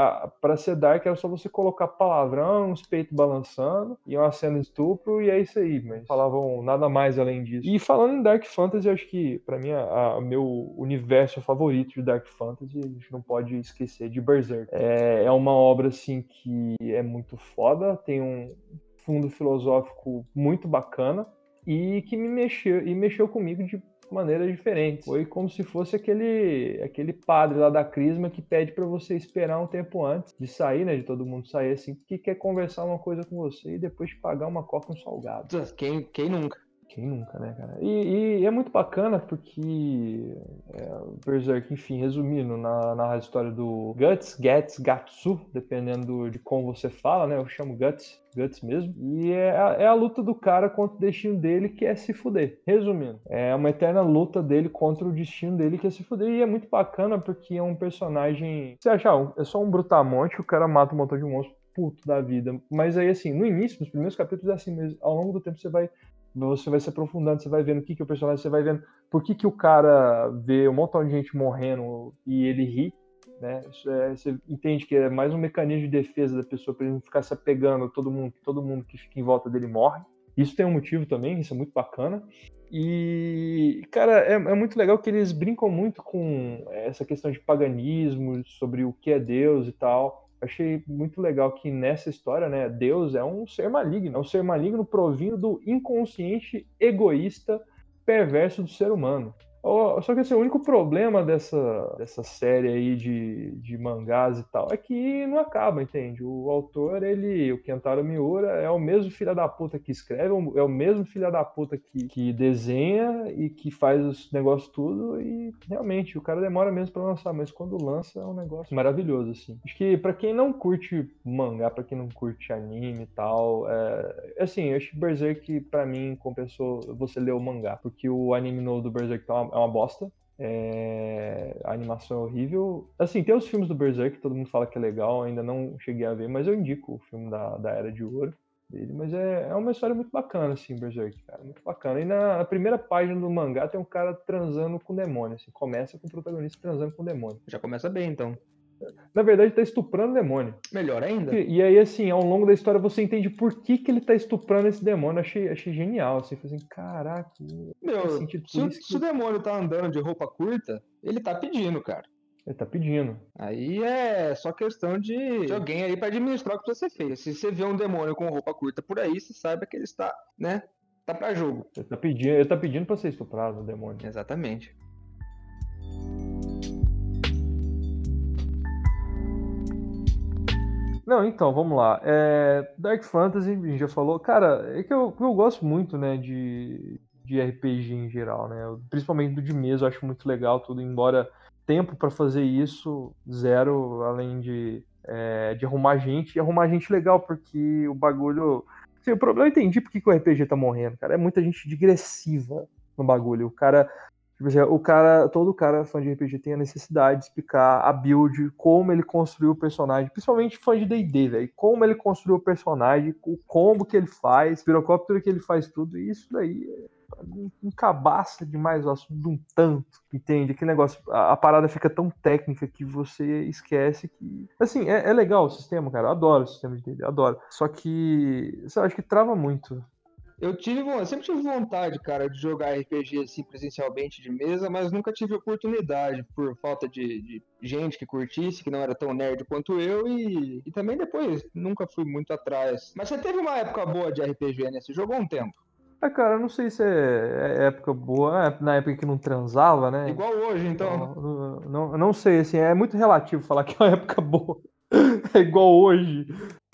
para ser dark era só você colocar palavrão, uns peitos balançando e uma cena de estupro e é isso aí, mas falavam nada mais além disso. E falando em Dark Fantasy, acho que para mim o meu universo favorito de Dark Fantasy, a gente não pode esquecer de Berserk. É, é uma obra assim que é muito foda, tem um fundo filosófico muito bacana e que me mexeu e mexeu comigo de maneiras diferentes. Foi como se fosse aquele aquele padre lá da Crisma que pede para você esperar um tempo antes de sair, né, de todo mundo sair assim, que quer conversar uma coisa com você e depois te pagar uma coca um salgado. Quem quem nunca? Quem nunca, né, cara? E, e é muito bacana porque é, Berserk, enfim, resumindo, na, na história do Guts, Gats, Gatsu, dependendo de como você fala, né? Eu chamo Guts, Guts mesmo. E é a, é a luta do cara contra o destino dele, que é se fuder. Resumindo, é uma eterna luta dele contra o destino dele, que é se fuder. E é muito bacana porque é um personagem. Você acha, é só um brutamonte, o cara mata um montão de monstros puto da vida. Mas aí, assim, no início, nos primeiros capítulos, é assim, mas ao longo do tempo você vai você vai se aprofundando, você vai vendo o que, que o personagem, você vai vendo por que, que o cara vê um montão de gente morrendo e ele ri, né? É, você entende que é mais um mecanismo de defesa da pessoa para ele não ficar se apegando a todo mundo, todo mundo que fica em volta dele morre. Isso tem um motivo também, isso é muito bacana. E, cara, é, é, muito legal que eles brincam muito com essa questão de paganismo, sobre o que é Deus e tal achei muito legal que nessa história, né, Deus é um ser maligno, é um ser maligno provindo do inconsciente egoísta perverso do ser humano. Só que assim, o único problema dessa, dessa série aí de, de mangás e tal é que não acaba, entende? O autor, ele, o Kentaro Miura, é o mesmo filho da puta que escreve, é o mesmo filho da puta que, que desenha e que faz os negócios tudo e realmente o cara demora mesmo para lançar, mas quando lança é um negócio maravilhoso, assim. Acho que para quem não curte mangá, para quem não curte anime e tal, é, assim, acho que Berserk para mim compensou você ler o mangá, porque o anime novo do Berserk tá uma é uma bosta. É... A animação é horrível. Assim, tem os filmes do Berserk, todo mundo fala que é legal, ainda não cheguei a ver, mas eu indico o filme da, da Era de Ouro dele. Mas é, é uma história muito bacana, assim, Berserk, cara. Muito bacana. E na, na primeira página do mangá tem um cara transando com demônio. Assim, começa com o protagonista transando com demônio. Já começa bem, então na verdade, tá estuprando o demônio. Melhor ainda. E, e, aí, assim, ao longo da história você entende por que, que ele tá estuprando esse demônio. Achei, achei genial, assim, assim, caraca. Meu, se, o, que... se o demônio tá andando de roupa curta, ele tá pedindo, cara. Ele tá pedindo. Aí é só questão de, de alguém aí para administrar o que você fez. Se você vê um demônio com roupa curta por aí, você saiba que ele está, né? Tá pra jogo. Ele tá pedindo, ele tá pedindo pra ser estuprado, o demônio. Exatamente. Não, então, vamos lá. É, Dark Fantasy, a gente já falou. Cara, é que eu, eu gosto muito, né, de, de RPG em geral, né? Principalmente do de mesa, eu acho muito legal tudo, embora tempo para fazer isso, zero, além de, é, de arrumar gente. E arrumar gente legal, porque o bagulho. Assim, o problema eu entendi porque que o RPG tá morrendo, cara. É muita gente digressiva. no bagulho. O cara Tipo assim, o cara, todo cara fã de RPG tem a necessidade de explicar a build, como ele construiu o personagem, principalmente fã de D&D, velho, como ele construiu o personagem, o combo que ele faz, o pirocóptero que ele faz tudo, e isso daí encabaça demais o assunto de um tanto, entende? Aquele negócio, a, a, parada fica tão técnica que você esquece que. Assim, é, é legal o sistema, cara. Eu adoro o sistema de D&D, adoro. Só que, eu acho que trava muito. Eu tive, eu sempre tive vontade, cara, de jogar RPG assim presencialmente de mesa, mas nunca tive oportunidade por falta de, de gente que curtisse, que não era tão nerd quanto eu, e, e também depois nunca fui muito atrás. Mas você teve uma época boa de RPG, né? Você jogou um tempo. É, cara, não sei se é, é época boa, é na época que não transava, né? Igual hoje, então. Não, não, não sei, assim, é muito relativo falar que é uma época boa. É igual hoje.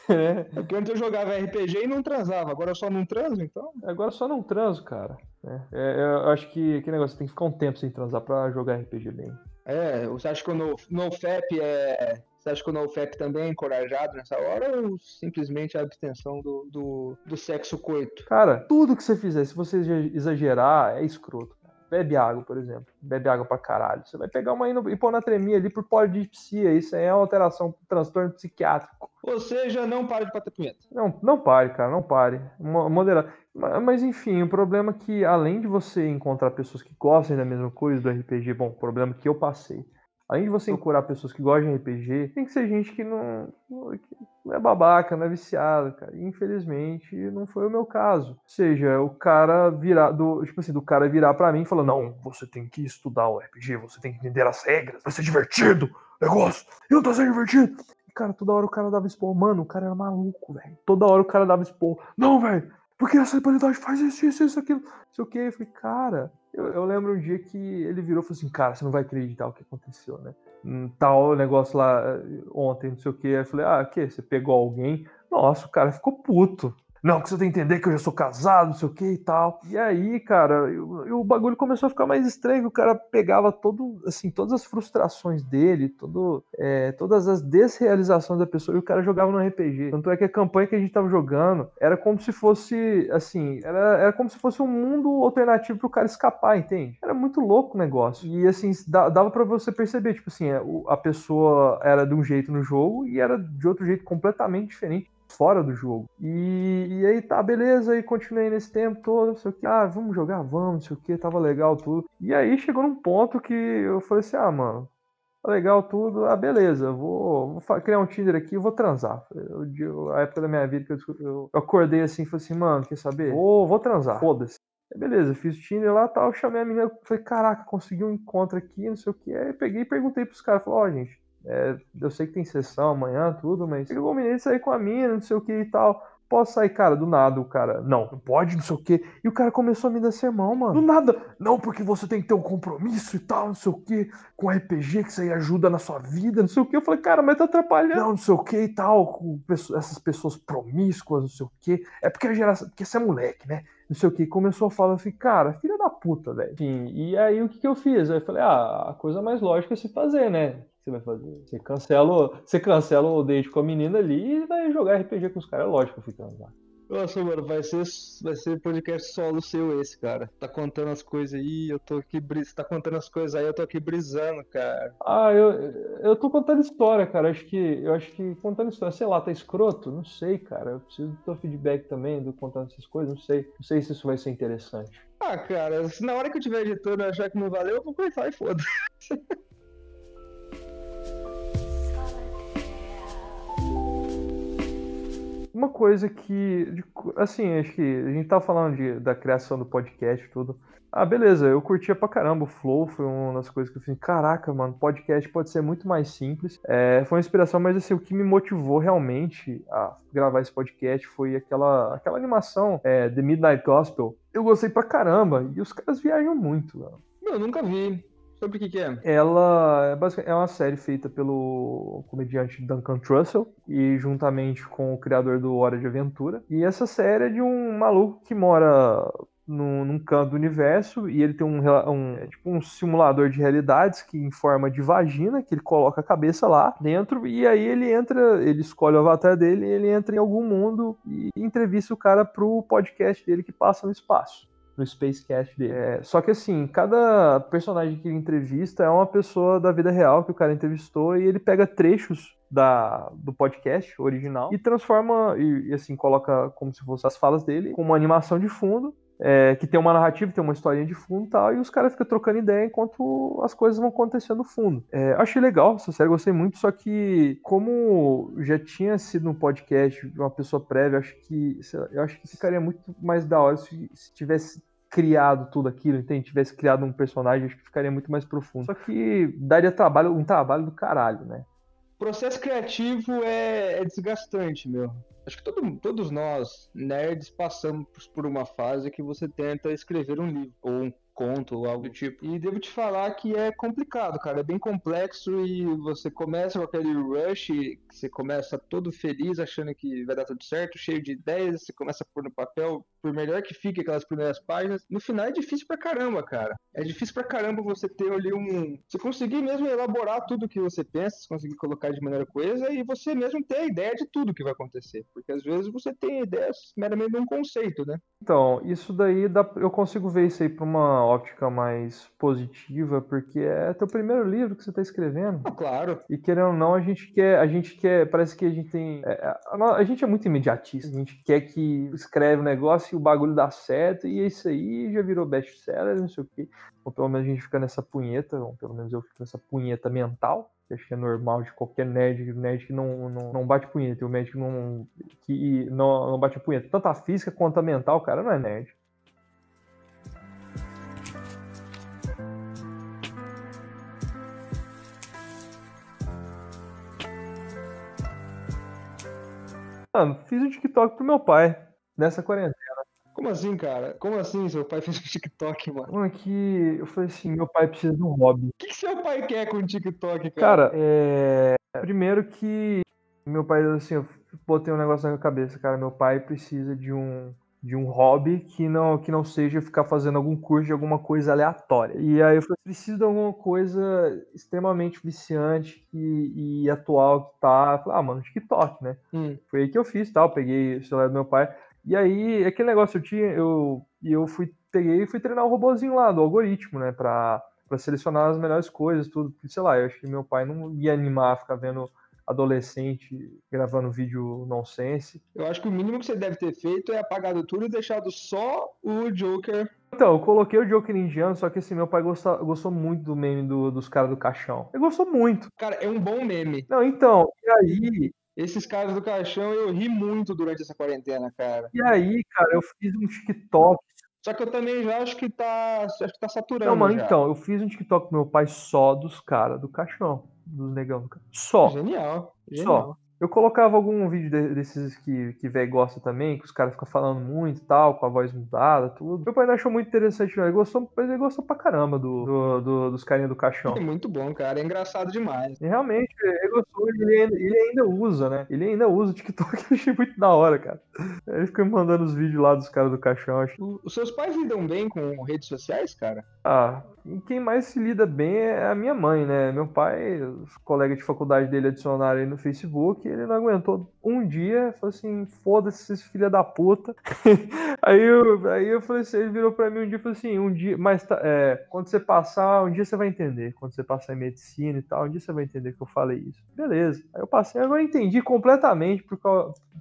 É. é porque antes eu jogava RPG e não transava, agora eu só não transo, então? Agora eu só não transo, cara. É, é, eu acho que que negócio tem que ficar um tempo sem transar pra jogar RPG bem. É, você acha que o NoFap é. Você acha que o NoFap também é encorajado nessa hora ou simplesmente a abstenção do, do, do sexo coito? Cara, tudo que você fizer, se você exagerar, é escroto. Bebe água, por exemplo. Bebe água pra caralho. Você vai pegar uma hiponatremia ali por polidipsia. Isso aí é uma alteração, um transtorno psiquiátrico. Ou seja, não pare de bater punheta. Não, não pare, cara, não pare. Moderar. Mas enfim, o problema é que, além de você encontrar pessoas que gostem da mesma coisa do RPG, bom, o problema é que eu passei. Além de você procurar pessoas que gostam de RPG, tem que ser gente que não, não é babaca, não é viciada, cara. E, infelizmente, não foi o meu caso. Ou seja, o cara virar, do, tipo assim, do cara virar para mim e falar: não, você tem que estudar o RPG, você tem que entender as regras, vai ser divertido, negócio. Eu não tô sendo divertido. E, cara, toda hora o cara dava expor. Mano, o cara era maluco, velho. Toda hora o cara dava expor. Não, velho, porque essa habilidade faz isso, isso, isso, aquilo. Não sei o que. Eu falei, cara, eu, eu, lembro um dia que ele virou e falou assim, cara, você não vai acreditar o que aconteceu, né? Um tal negócio lá eh, ontem, não sei o que. Eu falei, ah, o que? Você pegou alguém? Nossa, o cara ficou puto. Não, que você tem que entender que eu já sou casado, não sei o que e tal. E aí, cara, eu, o bagulho começou a ficar mais estranho, o cara pegava todo, assim, todas as frustrações dele, todo, é, todas as desrealizações da pessoa, e o cara jogava no RPG. Tanto é que a campanha que a gente tava jogando era como se fosse, assim, era, era como se fosse um mundo alternativo pro cara escapar, entende? Era muito louco o negócio. E, assim, dava para você perceber, tipo assim, é, a pessoa era de um jeito no jogo e era de outro jeito completamente diferente fora do jogo. E, e aí tá, beleza, e continuei nesse tempo todo, não sei o que, ah, vamos jogar, vamos, não sei o que, tava legal tudo. E aí chegou num ponto que eu falei assim, ah, mano, tá legal tudo, ah, beleza, vou, vou criar um Tinder aqui e vou transar. Eu, eu, a época da minha vida que eu, eu, eu acordei assim, falei assim, mano, quer saber? Vou, vou transar, foda-se. Beleza, fiz o Tinder lá tal, chamei a menina, falei, caraca, consegui um encontro aqui, não sei o que. Aí peguei e perguntei pros caras, falei, ó, oh, gente, é, eu sei que tem sessão amanhã, tudo, mas eu combinei de sair com a mina, não sei o que e tal. Posso sair, cara, do nada, o cara, não, não pode, não sei o que. E o cara começou a me dar sermão, mano. Do nada, não, porque você tem que ter um compromisso e tal, não sei o que, com RPG, que isso aí ajuda na sua vida, não sei o que. Eu falei, cara, mas tá atrapalhando, não, não sei o que e tal, com essas pessoas promíscuas, não sei o que. É porque a geração, porque você é moleque, né? Não sei o que. Começou a falar assim, cara, filha da puta, velho. Enfim, e aí o que, que eu fiz? Aí eu falei, ah, a coisa mais lógica é se fazer, né? Você vai fazer? Você cancela, você cancela o date com a menina ali e vai jogar RPG com os caras. É lógico que eu. Nossa, mano, vai ser, vai ser podcast solo seu esse, cara. Tá contando as coisas aí, eu tô aqui brisando. Tá contando as coisas aí, eu tô aqui brisando, cara. Ah, eu, eu tô contando história, cara. Acho que, eu acho que contando história, sei lá, tá escroto? Não sei, cara. Eu preciso do teu feedback também, do contando essas coisas, não sei. Não sei se isso vai ser interessante. Ah, cara, se na hora que eu tiver editando achar que não valeu, eu vou cortar e foda. Uma coisa que, assim, acho que a gente tava falando de, da criação do podcast tudo. Ah, beleza, eu curtia pra caramba o Flow, foi uma das coisas que eu falei, caraca, mano, podcast pode ser muito mais simples. É, foi uma inspiração, mas assim, o que me motivou realmente a gravar esse podcast foi aquela, aquela animação, é, The Midnight Gospel. Eu gostei pra caramba, e os caras viajam muito, mano. Eu nunca vi. Sobre o que, que, é? Ela é, é uma série feita pelo comediante Duncan Trussell e juntamente com o criador do Hora de Aventura. E essa série é de um maluco que mora num, num canto do universo e ele tem um, um, é tipo um simulador de realidades que em forma de vagina, que ele coloca a cabeça lá dentro e aí ele entra, ele escolhe o avatar dele e ele entra em algum mundo e entrevista o cara pro podcast dele que passa no espaço. No Spacecast dele. É, só que assim, cada personagem que ele entrevista é uma pessoa da vida real que o cara entrevistou e ele pega trechos da, do podcast original e transforma e, e assim coloca como se fossem as falas dele com uma animação de fundo é, que tem uma narrativa, tem uma historinha de fundo e tal, e os caras ficam trocando ideia enquanto as coisas vão acontecendo no fundo. É, achei legal essa série, gostei muito, só que como já tinha sido um podcast de uma pessoa prévia, acho que eu acho que ficaria muito mais da hora se, se tivesse criado tudo aquilo, entende? Tivesse criado um personagem, acho que ficaria muito mais profundo. Só que daria trabalho, um trabalho do caralho, né? processo criativo é, é desgastante, meu. Acho que todo, todos nós, nerds, passamos por uma fase que você tenta escrever um livro ou um conto ou algo do tipo. E devo te falar que é complicado, cara. É bem complexo e você começa com aquele rush, você começa todo feliz, achando que vai dar tudo certo, cheio de ideias, você começa a pôr no papel, por melhor que fique aquelas primeiras páginas, no final é difícil pra caramba, cara. É difícil pra caramba você ter ali um. Você conseguir mesmo elaborar tudo que você pensa, você conseguir colocar de maneira coesa e você mesmo ter a ideia de tudo que vai acontecer. Porque às vezes você tem ideias meramente de um conceito, né? Então, isso daí dá... eu consigo ver isso aí pra uma ótica mais positiva, porque é teu primeiro livro que você está escrevendo. Ah, claro. E querendo ou não, a gente quer, a gente quer, parece que a gente tem, é, é a, a, gente é muito imediatista. A gente quer que escreve um negócio e o bagulho dá certo e é isso aí já virou best-seller, não sei o quê. Ou pelo menos a gente fica nessa punheta, ou pelo menos eu fico nessa punheta mental que acho que é normal de qualquer nerd, nerd que não, não, não bate punheta, o médico não, que não, não bate punheta, tanto a física quanto a mental, o cara não é nerd. Mano, fiz um TikTok pro meu pai nessa quarentena. Como assim, cara? Como assim seu pai fez um TikTok, mano? Mano, que eu falei assim, meu pai precisa de um hobby. O que, que seu pai quer com o TikTok, cara? Cara, é... Primeiro que meu pai, assim, eu botei um negócio na minha cabeça, cara, meu pai precisa de um de um hobby que não que não seja ficar fazendo algum curso de alguma coisa aleatória. E aí eu falei, preciso de alguma coisa extremamente viciante e, e atual que tá. Falei, ah, mano, TikTok, né? Hum. Foi aí que eu fiz, tal, peguei o celular do meu pai. E aí, aquele negócio eu tinha, eu, eu fui, peguei e fui treinar o robozinho lá, do algoritmo, né, pra, pra selecionar as melhores coisas, tudo. Sei lá, eu acho que meu pai não ia animar a ficar vendo adolescente gravando vídeo nonsense. Eu acho que o mínimo que você deve ter feito é apagado tudo e deixado só o Joker. Então, eu coloquei o Joker indiano, só que assim, meu pai gostou, gostou muito do meme do, dos caras do caixão. Ele gostou muito. Cara, é um bom meme. Não, então, e aí, esses caras do caixão eu ri muito durante essa quarentena, cara. E aí, cara, eu fiz um TikTok. Só que eu também já acho que tá, acho que tá saturando. Não, mas já. então, eu fiz um TikTok com meu pai só dos caras do caixão, dos negão. Só. Genial. Genial. Só. Eu colocava algum vídeo desses que, que velho gosta também, que os caras ficam falando muito e tal, com a voz mudada, tudo. Meu pai não achou muito interessante, não. Ele gostou, mas ele gostou pra caramba do, do, do dos carinhas do caixão. É muito bom, cara. É engraçado demais. E realmente, ele gostou, ele, ele ainda usa, né? Ele ainda usa o TikTok, eu achei muito da hora, cara. Ele fica me mandando os vídeos lá dos caras do caixão. Acho. Os seus pais lidam bem com redes sociais, cara? Ah, quem mais se lida bem é a minha mãe, né? Meu pai, os colegas de faculdade dele adicionaram ele no Facebook, ele não aguentou um dia, falou assim, foda-se filho da puta. aí, eu, aí eu falei assim, ele virou pra mim um dia e falou assim, um dia, mas tá, é, quando você passar, um dia você vai entender. Quando você passar em medicina e tal, um dia você vai entender que eu falei isso. Beleza. Aí eu passei, agora eu entendi completamente por,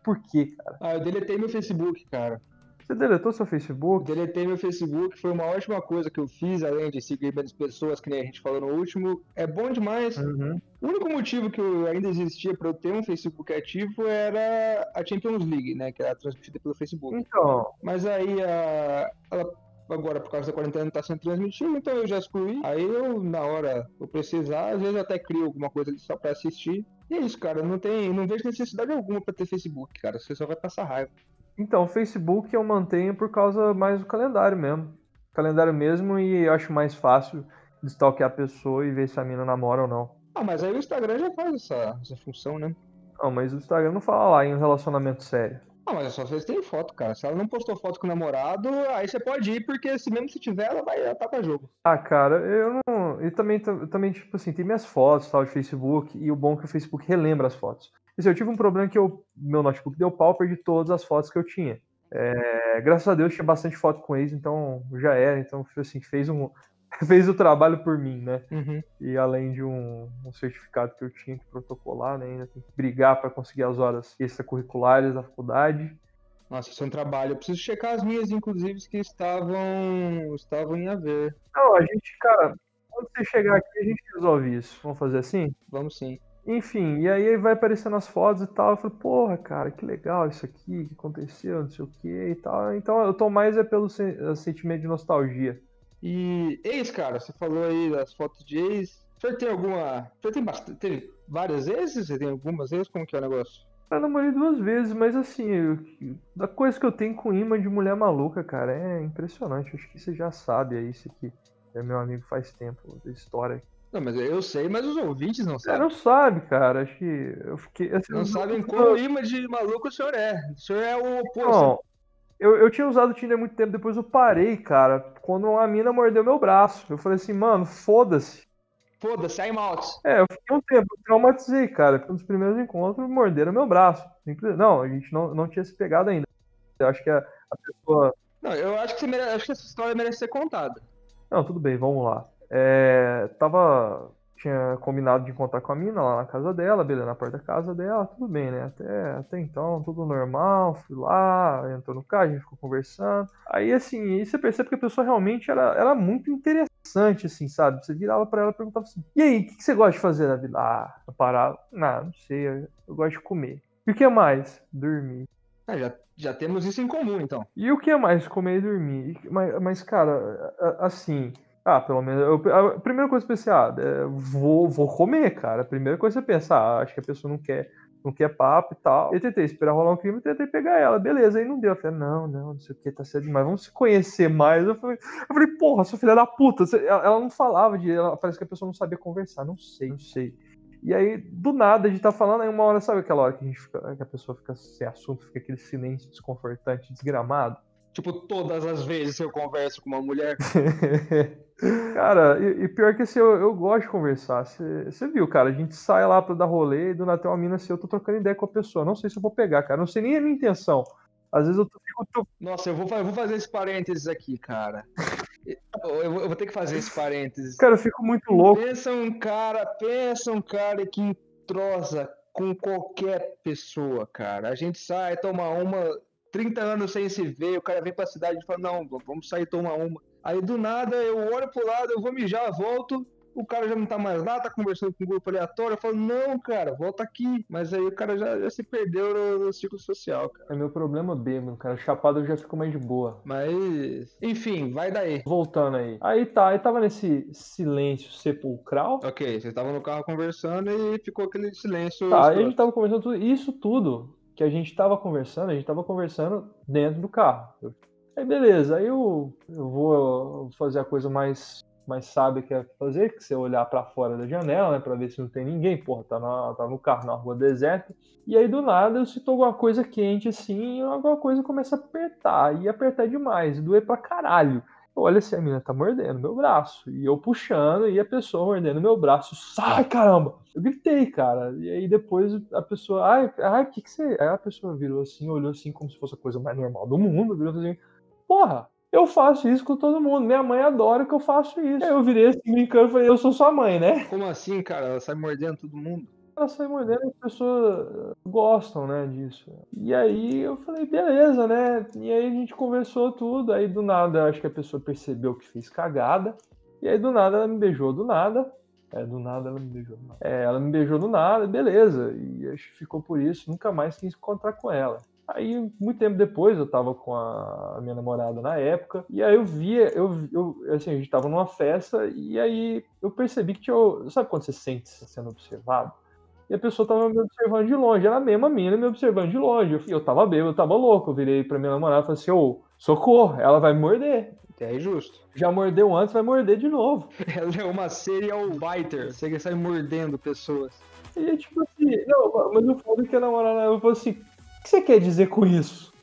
por quê, cara. Ah, eu deletei meu Facebook, cara. Você deletou seu Facebook? Deletei meu Facebook, foi uma ótima coisa que eu fiz, além de seguir menos pessoas, que nem a gente falou no último. É bom demais. Uhum. O único motivo que eu ainda existia para eu ter um Facebook ativo era a Champions League, né? Que era transmitida pelo Facebook. Então. Mas aí a, ela agora por causa da quarentena não tá sendo transmitido, então eu já excluí. Aí eu, na hora eu precisar, às vezes eu até crio alguma coisa só pra assistir. E é isso, cara. Não tem, não vejo necessidade alguma pra ter Facebook, cara. Você só vai passar raiva. Então, o Facebook eu mantenho por causa mais do calendário mesmo. Calendário mesmo e acho mais fácil de stalkear a pessoa e ver se a mina namora ou não. Ah, mas aí o Instagram já faz essa, essa função, né? Não, mas o Instagram não fala lá em um relacionamento sério. Ah, mas é só vocês têm foto, cara. Se ela não postou foto com o namorado, aí você pode ir, porque se mesmo se tiver, ela vai estar pra jogo. Ah, cara, eu não. E também, também, tipo assim, tem minhas fotos tal de Facebook, e o bom é que o Facebook relembra as fotos. Assim, eu tive um problema que eu, meu notebook deu pau, perdi todas as fotos que eu tinha. É, graças a Deus tinha bastante foto com eles, então já era. Então, assim, fez um. fez o trabalho por mim, né? Uhum. E além de um, um, certificado que eu tinha que protocolar, né? Ainda tem que brigar para conseguir as horas extracurriculares da faculdade. Nossa, isso é um trabalho. Eu preciso checar as minhas, inclusive, que estavam estavam em haver. Não, a gente, cara, quando você chegar aqui, a gente resolve isso. Vamos fazer assim? Vamos sim. Enfim, e aí vai aparecendo as fotos e tal. Eu falei, porra, cara, que legal isso aqui, que aconteceu, não sei o que e tal. Então eu tô mais é pelo sentimento de nostalgia. E ex, cara, você falou aí das fotos de ex. Você tem alguma. Você tem bastante. Teve várias vezes? Você tem algumas vezes? Como que é o negócio? Eu namorei duas vezes, mas assim, eu, da coisa que eu tenho com imã de mulher maluca, cara, é impressionante. Acho que você já sabe aí, isso aqui é meu amigo faz tempo da história. Não, mas eu sei, mas os ouvintes não sabem. Você não sabe, cara. Acho que eu fiquei. Assim, não sabem qual imã de maluco o senhor é. O senhor é o oposto. Não, eu, eu tinha usado o Tinder há muito tempo, depois eu parei, cara, quando uma mina mordeu meu braço. Eu falei assim, mano, foda-se. Foda-se, I'm out. É, eu fiquei um tempo, eu traumatizei, cara. Um dos primeiros encontros, morderam meu braço. Não, a gente não, não tinha se pegado ainda. Eu acho que a, a pessoa. Não, eu acho que, mere... acho que essa história merece ser contada. Não, tudo bem, vamos lá. É, tava tinha combinado de encontrar com a mina lá na casa dela, beleza, na porta da casa dela, tudo bem, né? Até, até então, tudo normal, fui lá, entrou no carro, a gente ficou conversando. Aí, assim, aí você percebe que a pessoa realmente era, era muito interessante, assim, sabe? Você virava para ela e perguntava assim, e aí, o que, que, você gosta de fazer na vida? Ah, eu parava, não, não sei, eu, eu gosto de comer. E o que mais? Dormir. Ah, já, já temos isso em comum, então. E o que mais? Comer e dormir. Mas, mas cara, assim, ah, pelo menos. Eu, a primeira coisa que eu pensei, ah, é, vou, vou comer, cara. A primeira coisa que você pensa, ah, acho que a pessoa não quer, não quer papo e tal. Eu tentei esperar rolar um crime tentei pegar ela. Beleza, aí não deu. Eu falei, não, não, não sei o que, tá cedo demais. Vamos se conhecer mais. Eu falei, eu falei porra, sua filha da puta. Ela não falava de. Ela, parece que a pessoa não sabia conversar. Não sei, não sei. E aí, do nada, a gente tá falando, aí uma hora, sabe aquela hora que a, gente fica, que a pessoa fica sem assunto, fica aquele silêncio desconfortante, desgramado? Tipo, todas as vezes que eu converso com uma mulher. cara, e, e, pior que assim, eu, eu gosto de conversar. Você viu, cara, a gente sai lá pra dar rolê e do nada tem uma mina assim, eu tô trocando ideia com a pessoa. Não sei se eu vou pegar, cara. Não sei nem a minha intenção. Às vezes eu fico. Nossa, eu vou, eu vou fazer esse parênteses aqui, cara. Eu vou, eu vou ter que fazer esse parênteses. Cara, eu fico muito louco. Pensa um cara, pensa um cara que entrosa com qualquer pessoa, cara. A gente sai, toma uma, 30 anos sem se ver, o cara vem pra cidade e fala, não, vamos sair tomar uma. Aí do nada eu olho pro lado, eu vou mijar, volto, o cara já não tá mais lá, tá conversando com um grupo aleatório, eu falo, não, cara, volta aqui. Mas aí o cara já, já se perdeu no, no, ciclo social, cara. É meu problema B, meu cara. Chapado eu já fico mais de boa. Mas, enfim, vai daí. Voltando aí. Aí tá, aí tava nesse silêncio sepulcral. Ok, você tava no carro conversando e ficou aquele silêncio. Tá, aí a gente tava conversando tudo, isso tudo que a gente estava conversando, a gente estava conversando dentro do carro. Aí beleza, aí eu, eu vou fazer a coisa mais mais sábia que é fazer, que você olhar para fora da janela, né, para ver se não tem ninguém, porra, tá, na, tá no carro na rua deserta. E aí do nada eu sinto alguma coisa quente assim, e alguma coisa começa a apertar, e apertar demais, doer pra caralho olha se a menina tá mordendo meu braço. E eu puxando e a pessoa mordendo meu braço. Sai, caramba! Eu gritei, cara. E aí depois a pessoa, ai, ai, o que que você. Aí a pessoa virou assim, olhou assim como se fosse a coisa mais normal do mundo, virou assim, porra, eu faço isso com todo mundo. Minha mãe adora que eu faço isso. Aí eu virei assim, brincando falei, eu sou sua mãe, né? Como assim, cara? Ela sai mordendo todo mundo? Ela sai mordendo as pessoas gostam, né, disso. E aí eu falei, beleza, né? E aí a gente conversou tudo, aí do nada acho que a pessoa percebeu que fez cagada, e aí do nada ela me beijou do nada. É, do nada ela me beijou do nada. É, ela me beijou do nada, beleza. E acho que ficou por isso, nunca mais quis encontrar com ela. Aí, muito tempo depois, eu tava com a minha namorada na época, e aí eu via, eu, eu assim, a gente tava numa festa, e aí eu percebi que tinha. Sabe quando você sente sendo observado? E a pessoa tava me observando de longe. Era a mesma mina me observando de longe. Eu, eu tava bêbado, eu tava louco. Eu virei pra minha namorada e falei assim: ô, socorro, ela vai me morder. É justo. Já mordeu antes, vai morder de novo. Ela é uma serial biter. Você que sai mordendo pessoas. E tipo assim, não, mas o foda é que a namorada eu falou assim: o que você quer dizer com isso?